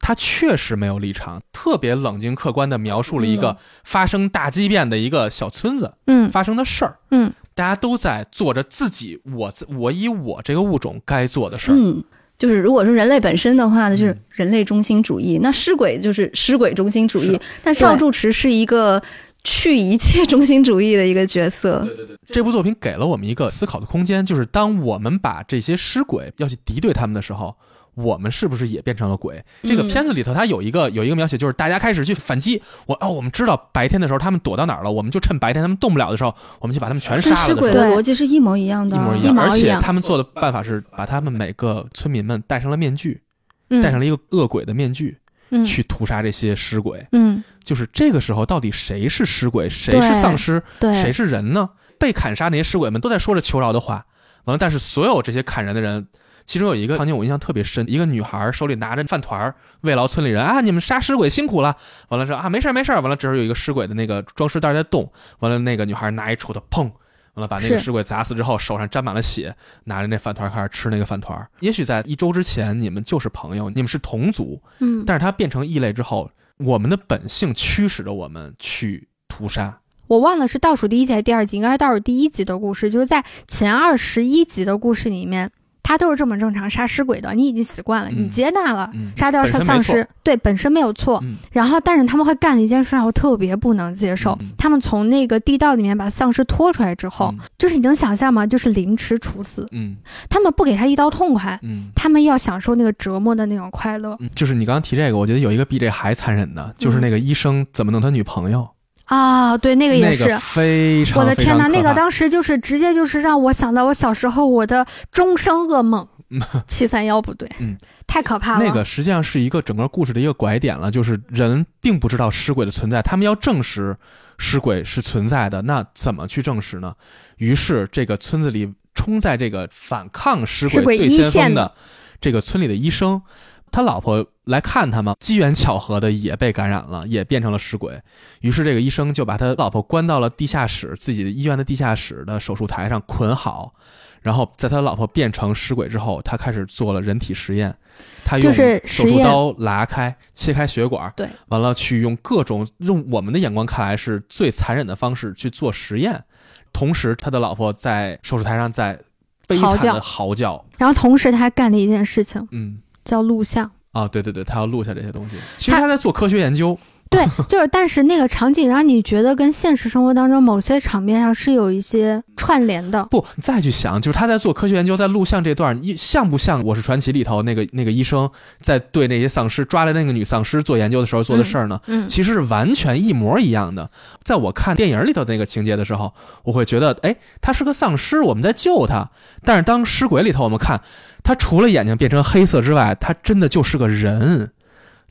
Speaker 3: 他确实没有立场，特别冷静客观地描述了一
Speaker 4: 嗯
Speaker 3: 个发生大畸变的一个小村子
Speaker 2: 嗯
Speaker 3: 发生的事儿。
Speaker 2: 嗯，
Speaker 3: 大家都在做着自己我自我以我这个物种该做的事儿。
Speaker 4: 嗯，就是如果说人类本身的话呢，就是
Speaker 3: 嗯
Speaker 4: 人类中心主义；那尸鬼就是尸鬼中心主义
Speaker 3: 是。
Speaker 4: 但邵住持是一个去一切中心主义的一个角色。
Speaker 3: 这部作品给了我们一个思考的空间，就是当我们把这些尸鬼要去敌对他们的时候，我们是不是也变成了鬼？这个
Speaker 4: 嗯
Speaker 3: 片子里头它有一个有一个描写，就是大家开始去反击。我哦，我们知道白天的时候他们躲到哪儿了，我们就趁白天他们动不了的时候，我们就把他们全杀
Speaker 4: 跟尸鬼
Speaker 3: 了。
Speaker 2: 对
Speaker 4: 逻辑是一模一样的，
Speaker 2: 一
Speaker 3: 一模一样，而且他们做的办法是把他们每个村民们戴上了面具，
Speaker 2: 嗯，
Speaker 3: 戴上了一个恶鬼的面具，
Speaker 2: 嗯
Speaker 3: 去屠杀这些尸鬼。
Speaker 2: 嗯，
Speaker 3: 就是这个时候，到底谁是尸鬼，谁是丧尸，谁是人呢？被砍杀那些尸鬼们都在说着求饶的话，完了，但是所有这些砍人的人，其中有一个场景我印象特别深，一个女孩手里拿着饭团儿慰劳村里人啊，你们杀尸鬼辛苦了。完了说啊，没事儿没事儿。完了，这时候有一个尸鬼的那个装尸袋在动，完了那个女孩拿一锄头砰。完了，把那个尸鬼砸死之后，手上沾满了血，拿着那饭团开始吃那个饭团。也许在一周之前，你们就是朋友，你们是同族，
Speaker 2: 嗯，
Speaker 3: 但是它变成异类之后，我们的本性驱使着我们去屠杀。
Speaker 2: 我忘了是倒数第一集还是第二集，应该是倒数第一集的故事，就是在前二十一集的故事里面，他都是这么正常杀尸鬼的，你已经习惯了，
Speaker 3: 嗯。
Speaker 2: 你接纳了。
Speaker 3: 嗯，
Speaker 2: 杀掉
Speaker 3: 本身没错
Speaker 2: 丧尸，对本身没有错，
Speaker 3: 嗯。
Speaker 2: 然后但是他们会干的一件事让我特别不能接受。
Speaker 3: 嗯。
Speaker 2: 他们从那个地道里面把丧尸拖出来之后，
Speaker 3: 嗯。
Speaker 2: 就是你能想象吗？就是凌迟处死，
Speaker 3: 嗯。
Speaker 2: 他们不给他一刀痛快，
Speaker 3: 嗯。
Speaker 2: 他们要享受那个折磨的那种快乐。
Speaker 3: 嗯，就是你刚刚提这个，我觉得有一个比这还残忍的，就是那个医生怎么弄他女朋友，
Speaker 2: 啊！对，那个也是。
Speaker 3: 那个非常
Speaker 2: 我的天
Speaker 3: 哪，
Speaker 2: 那个当时就是直接就是让我想到我小时候我的终生噩梦，七三幺不对，
Speaker 3: 嗯，
Speaker 2: 太可怕了。
Speaker 3: 那个实际上是一个整个故事的一个拐点了，就是人并不知道尸鬼的存在，他们要证实尸鬼是存在的，那怎么去证实呢？于是这个村子里冲在这个反抗尸
Speaker 2: 尸鬼
Speaker 3: 鬼最先锋的这个村里的医生，他老婆来看他嘛，机缘巧合的也被感染了，也变成了尸鬼。于是这个医生就把他老婆关到了地下室，自己的医院的地下室的手术台上捆好。然后在他老婆变成尸鬼之后，他开始做了人体实验，他用
Speaker 2: 就是
Speaker 3: 手术刀拉开、切开血管，
Speaker 2: 对，
Speaker 3: 完了去用各种用我们的眼光看来是最残忍的方式去做实验。同时，他的老婆在手术台上在悲惨的嚎叫，
Speaker 2: 然后同时他还干了一件事情，
Speaker 3: 嗯。
Speaker 2: 叫录像。
Speaker 3: 啊，对对对，他要录下这些东西。其实
Speaker 2: 他
Speaker 3: 他在做科学研究，
Speaker 2: 对，就是，但是那个场景让你觉得跟现实生活当中某些场面上是有一些串联的。
Speaker 3: 不，你再去想，就是他在做科学研究，在录像这段，一像不像《我是传奇》里头那个那个医生在对那些丧尸抓来那个女丧尸做研究的时候做的事儿呢？
Speaker 2: 嗯，
Speaker 3: 其实是完全一模一样的。在我看电影里头那个情节的时候，我会觉得，哎，他是个丧尸，我们在救他。但是当尸鬼里头，我们看他除了眼睛变成黑色之外，他真的就是个人。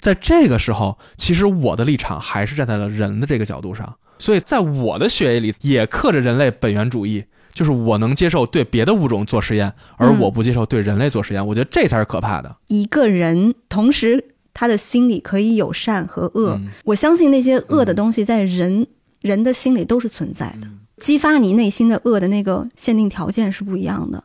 Speaker 3: 在这个时候，其实我的立场还是站在了人的这个角度上，所以在我的血液里也刻着人类本源主义，就是我能接受对别的物种做实验，而
Speaker 2: 嗯
Speaker 3: 我不接受对人类做实验。我觉得这才是可怕的。
Speaker 4: 一个人同时他的心里可以有善和恶，
Speaker 3: 嗯
Speaker 4: 我相信那些恶的东西在人、人的心里都是存在的。激发你内心的恶的那个限定条件是不一样的。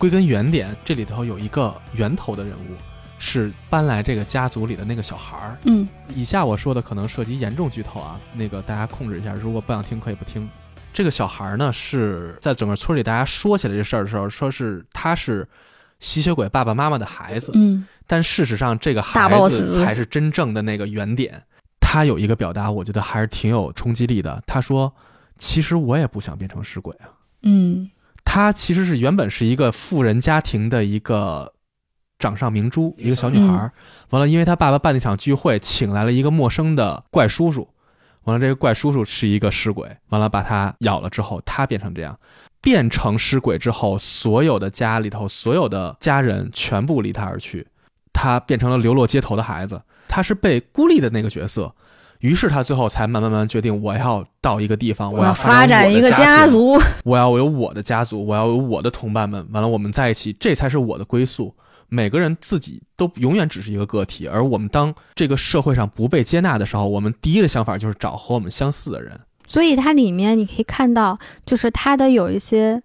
Speaker 3: 归根原点，这里头有一个源头的人物，是搬来这个家族里的那个小孩儿。
Speaker 4: 嗯
Speaker 3: 以下我说的可能涉及严重剧透啊，那个大家控制一下，如果不想听可以不听。这个小孩儿呢，是在整个村里大家说起来这事儿的时候，说是他是吸血鬼爸爸妈妈的孩子，
Speaker 4: 嗯
Speaker 3: 但事实上这个孩子才是真正的那个原点。他有一个表达，我觉得还是挺有冲击力的。他说：“其实我也不想变成尸鬼啊。”
Speaker 2: 嗯
Speaker 3: 她其实是原本是一个富人家庭的一个掌上明珠，一个小女孩儿。完了，因为她爸爸办那场聚会，请来了一个陌生的怪叔叔。完了，这个怪叔叔是一个尸鬼，完了把她咬了之后，她变成这样。变成尸鬼之后，所有的家里头所有的家人全部离他而去，他变成了流落街头的孩子，他是被孤立的那个角色。于是他最后才慢慢慢慢决定，我要到一个地方，我
Speaker 4: 要
Speaker 3: 发
Speaker 4: 发展一个
Speaker 3: 家
Speaker 4: 家族，
Speaker 3: 我要有我的家族，我要有我的同伴们，完了我们在一起，这才是我的归宿。每个人自己都永远只是一个个体，而我们当这个社会上不被接纳的时候，我们第一个想法就是找和我们相似的人。
Speaker 2: 所以它里面你可以看到，就是它的有一些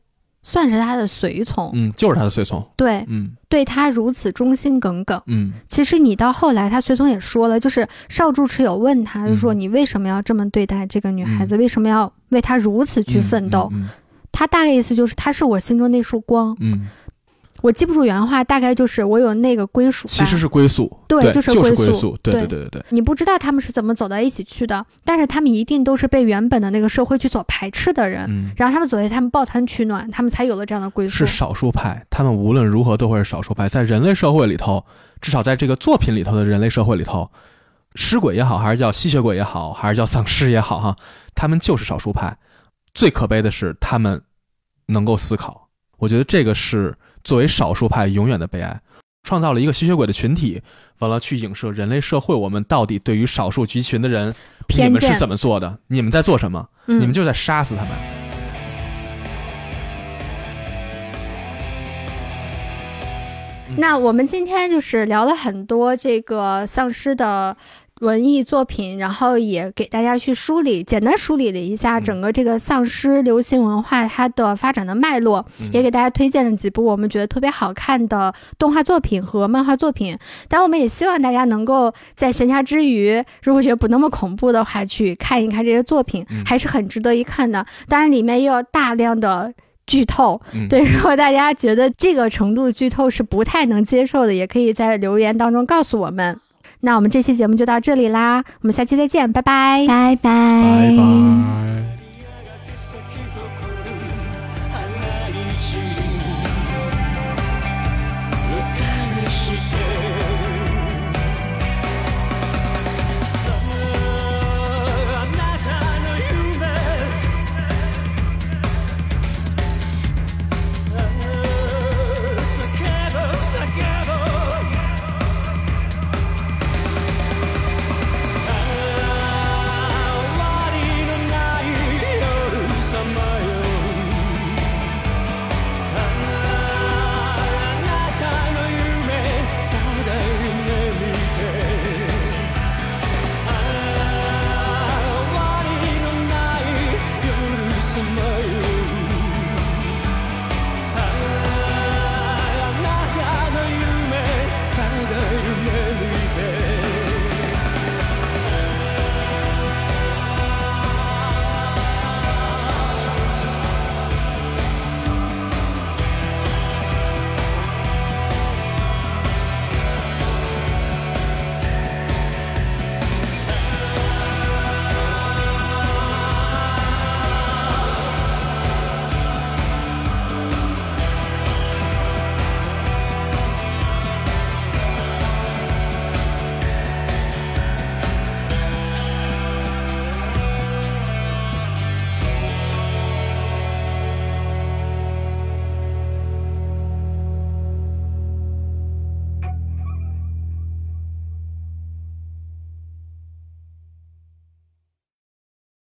Speaker 2: 算是他的随从，
Speaker 3: 嗯，就是他的随从。
Speaker 2: 对，
Speaker 3: 嗯
Speaker 2: 对他如此忠心耿耿。
Speaker 3: 嗯
Speaker 2: 其实你到后来，他随从也说了，就是少住持有问他，就说
Speaker 3: 嗯
Speaker 2: 你为什么要这么对待这个女孩子？为什么要为她如此去奋斗？
Speaker 3: 嗯
Speaker 2: 他大概意思就是，她是我心中那束光。
Speaker 3: 嗯，嗯
Speaker 2: 我记不住原话，大概就是我有那个归属。
Speaker 3: 其实是归宿，
Speaker 2: 对
Speaker 3: 对，
Speaker 2: 就是归宿
Speaker 3: 归宿。对
Speaker 2: 对
Speaker 3: 对对对对，
Speaker 2: 你不知道他们是怎么走到一起去的，但是他们一定都是被原本的那个社会去所排斥的人，
Speaker 3: 嗯，
Speaker 2: 然后他们走在他们抱团取暖，他们才有了这样的归宿
Speaker 3: 是。少数派，他们无论如何都会是少数派，在人类社会里头，至少在这个作品里头的人类社会里头，尸鬼也好，还是叫吸血鬼也好，还是叫丧尸也好，哈，他们就是少数派。最可悲的是，他们能够思考。我觉得这个是作为少数派永远的悲哀。创造了一个吸血鬼的群体，完了去影射人类社会，我们到底对于少数集群的人，你们是怎么做的？你们在做什么？
Speaker 2: 嗯
Speaker 3: 你们就在杀死他们。
Speaker 2: 那我们今天就是聊了很多这个丧尸的文艺作品，然后也给大家去梳理，简单梳理了一下
Speaker 3: 嗯
Speaker 2: 整个这个丧尸流行文化它的发展的脉络，
Speaker 3: 嗯
Speaker 2: 也给大家推荐了几部我们觉得特别好看的动画作品和漫画作品。但我们也希望大家能够在闲暇之余，如果觉得不那么恐怖的话，去看一看这些作品，
Speaker 3: 嗯
Speaker 2: 还是很值得一看的。当然，里面也有大量的。剧透，
Speaker 3: 嗯
Speaker 2: 对，如果大家觉得这个程度的剧透是不太能接受的，也可以在留言当中告诉我们。那我们这期节目就到这里啦，我们下期再见，拜拜。
Speaker 4: 拜拜
Speaker 3: 拜拜。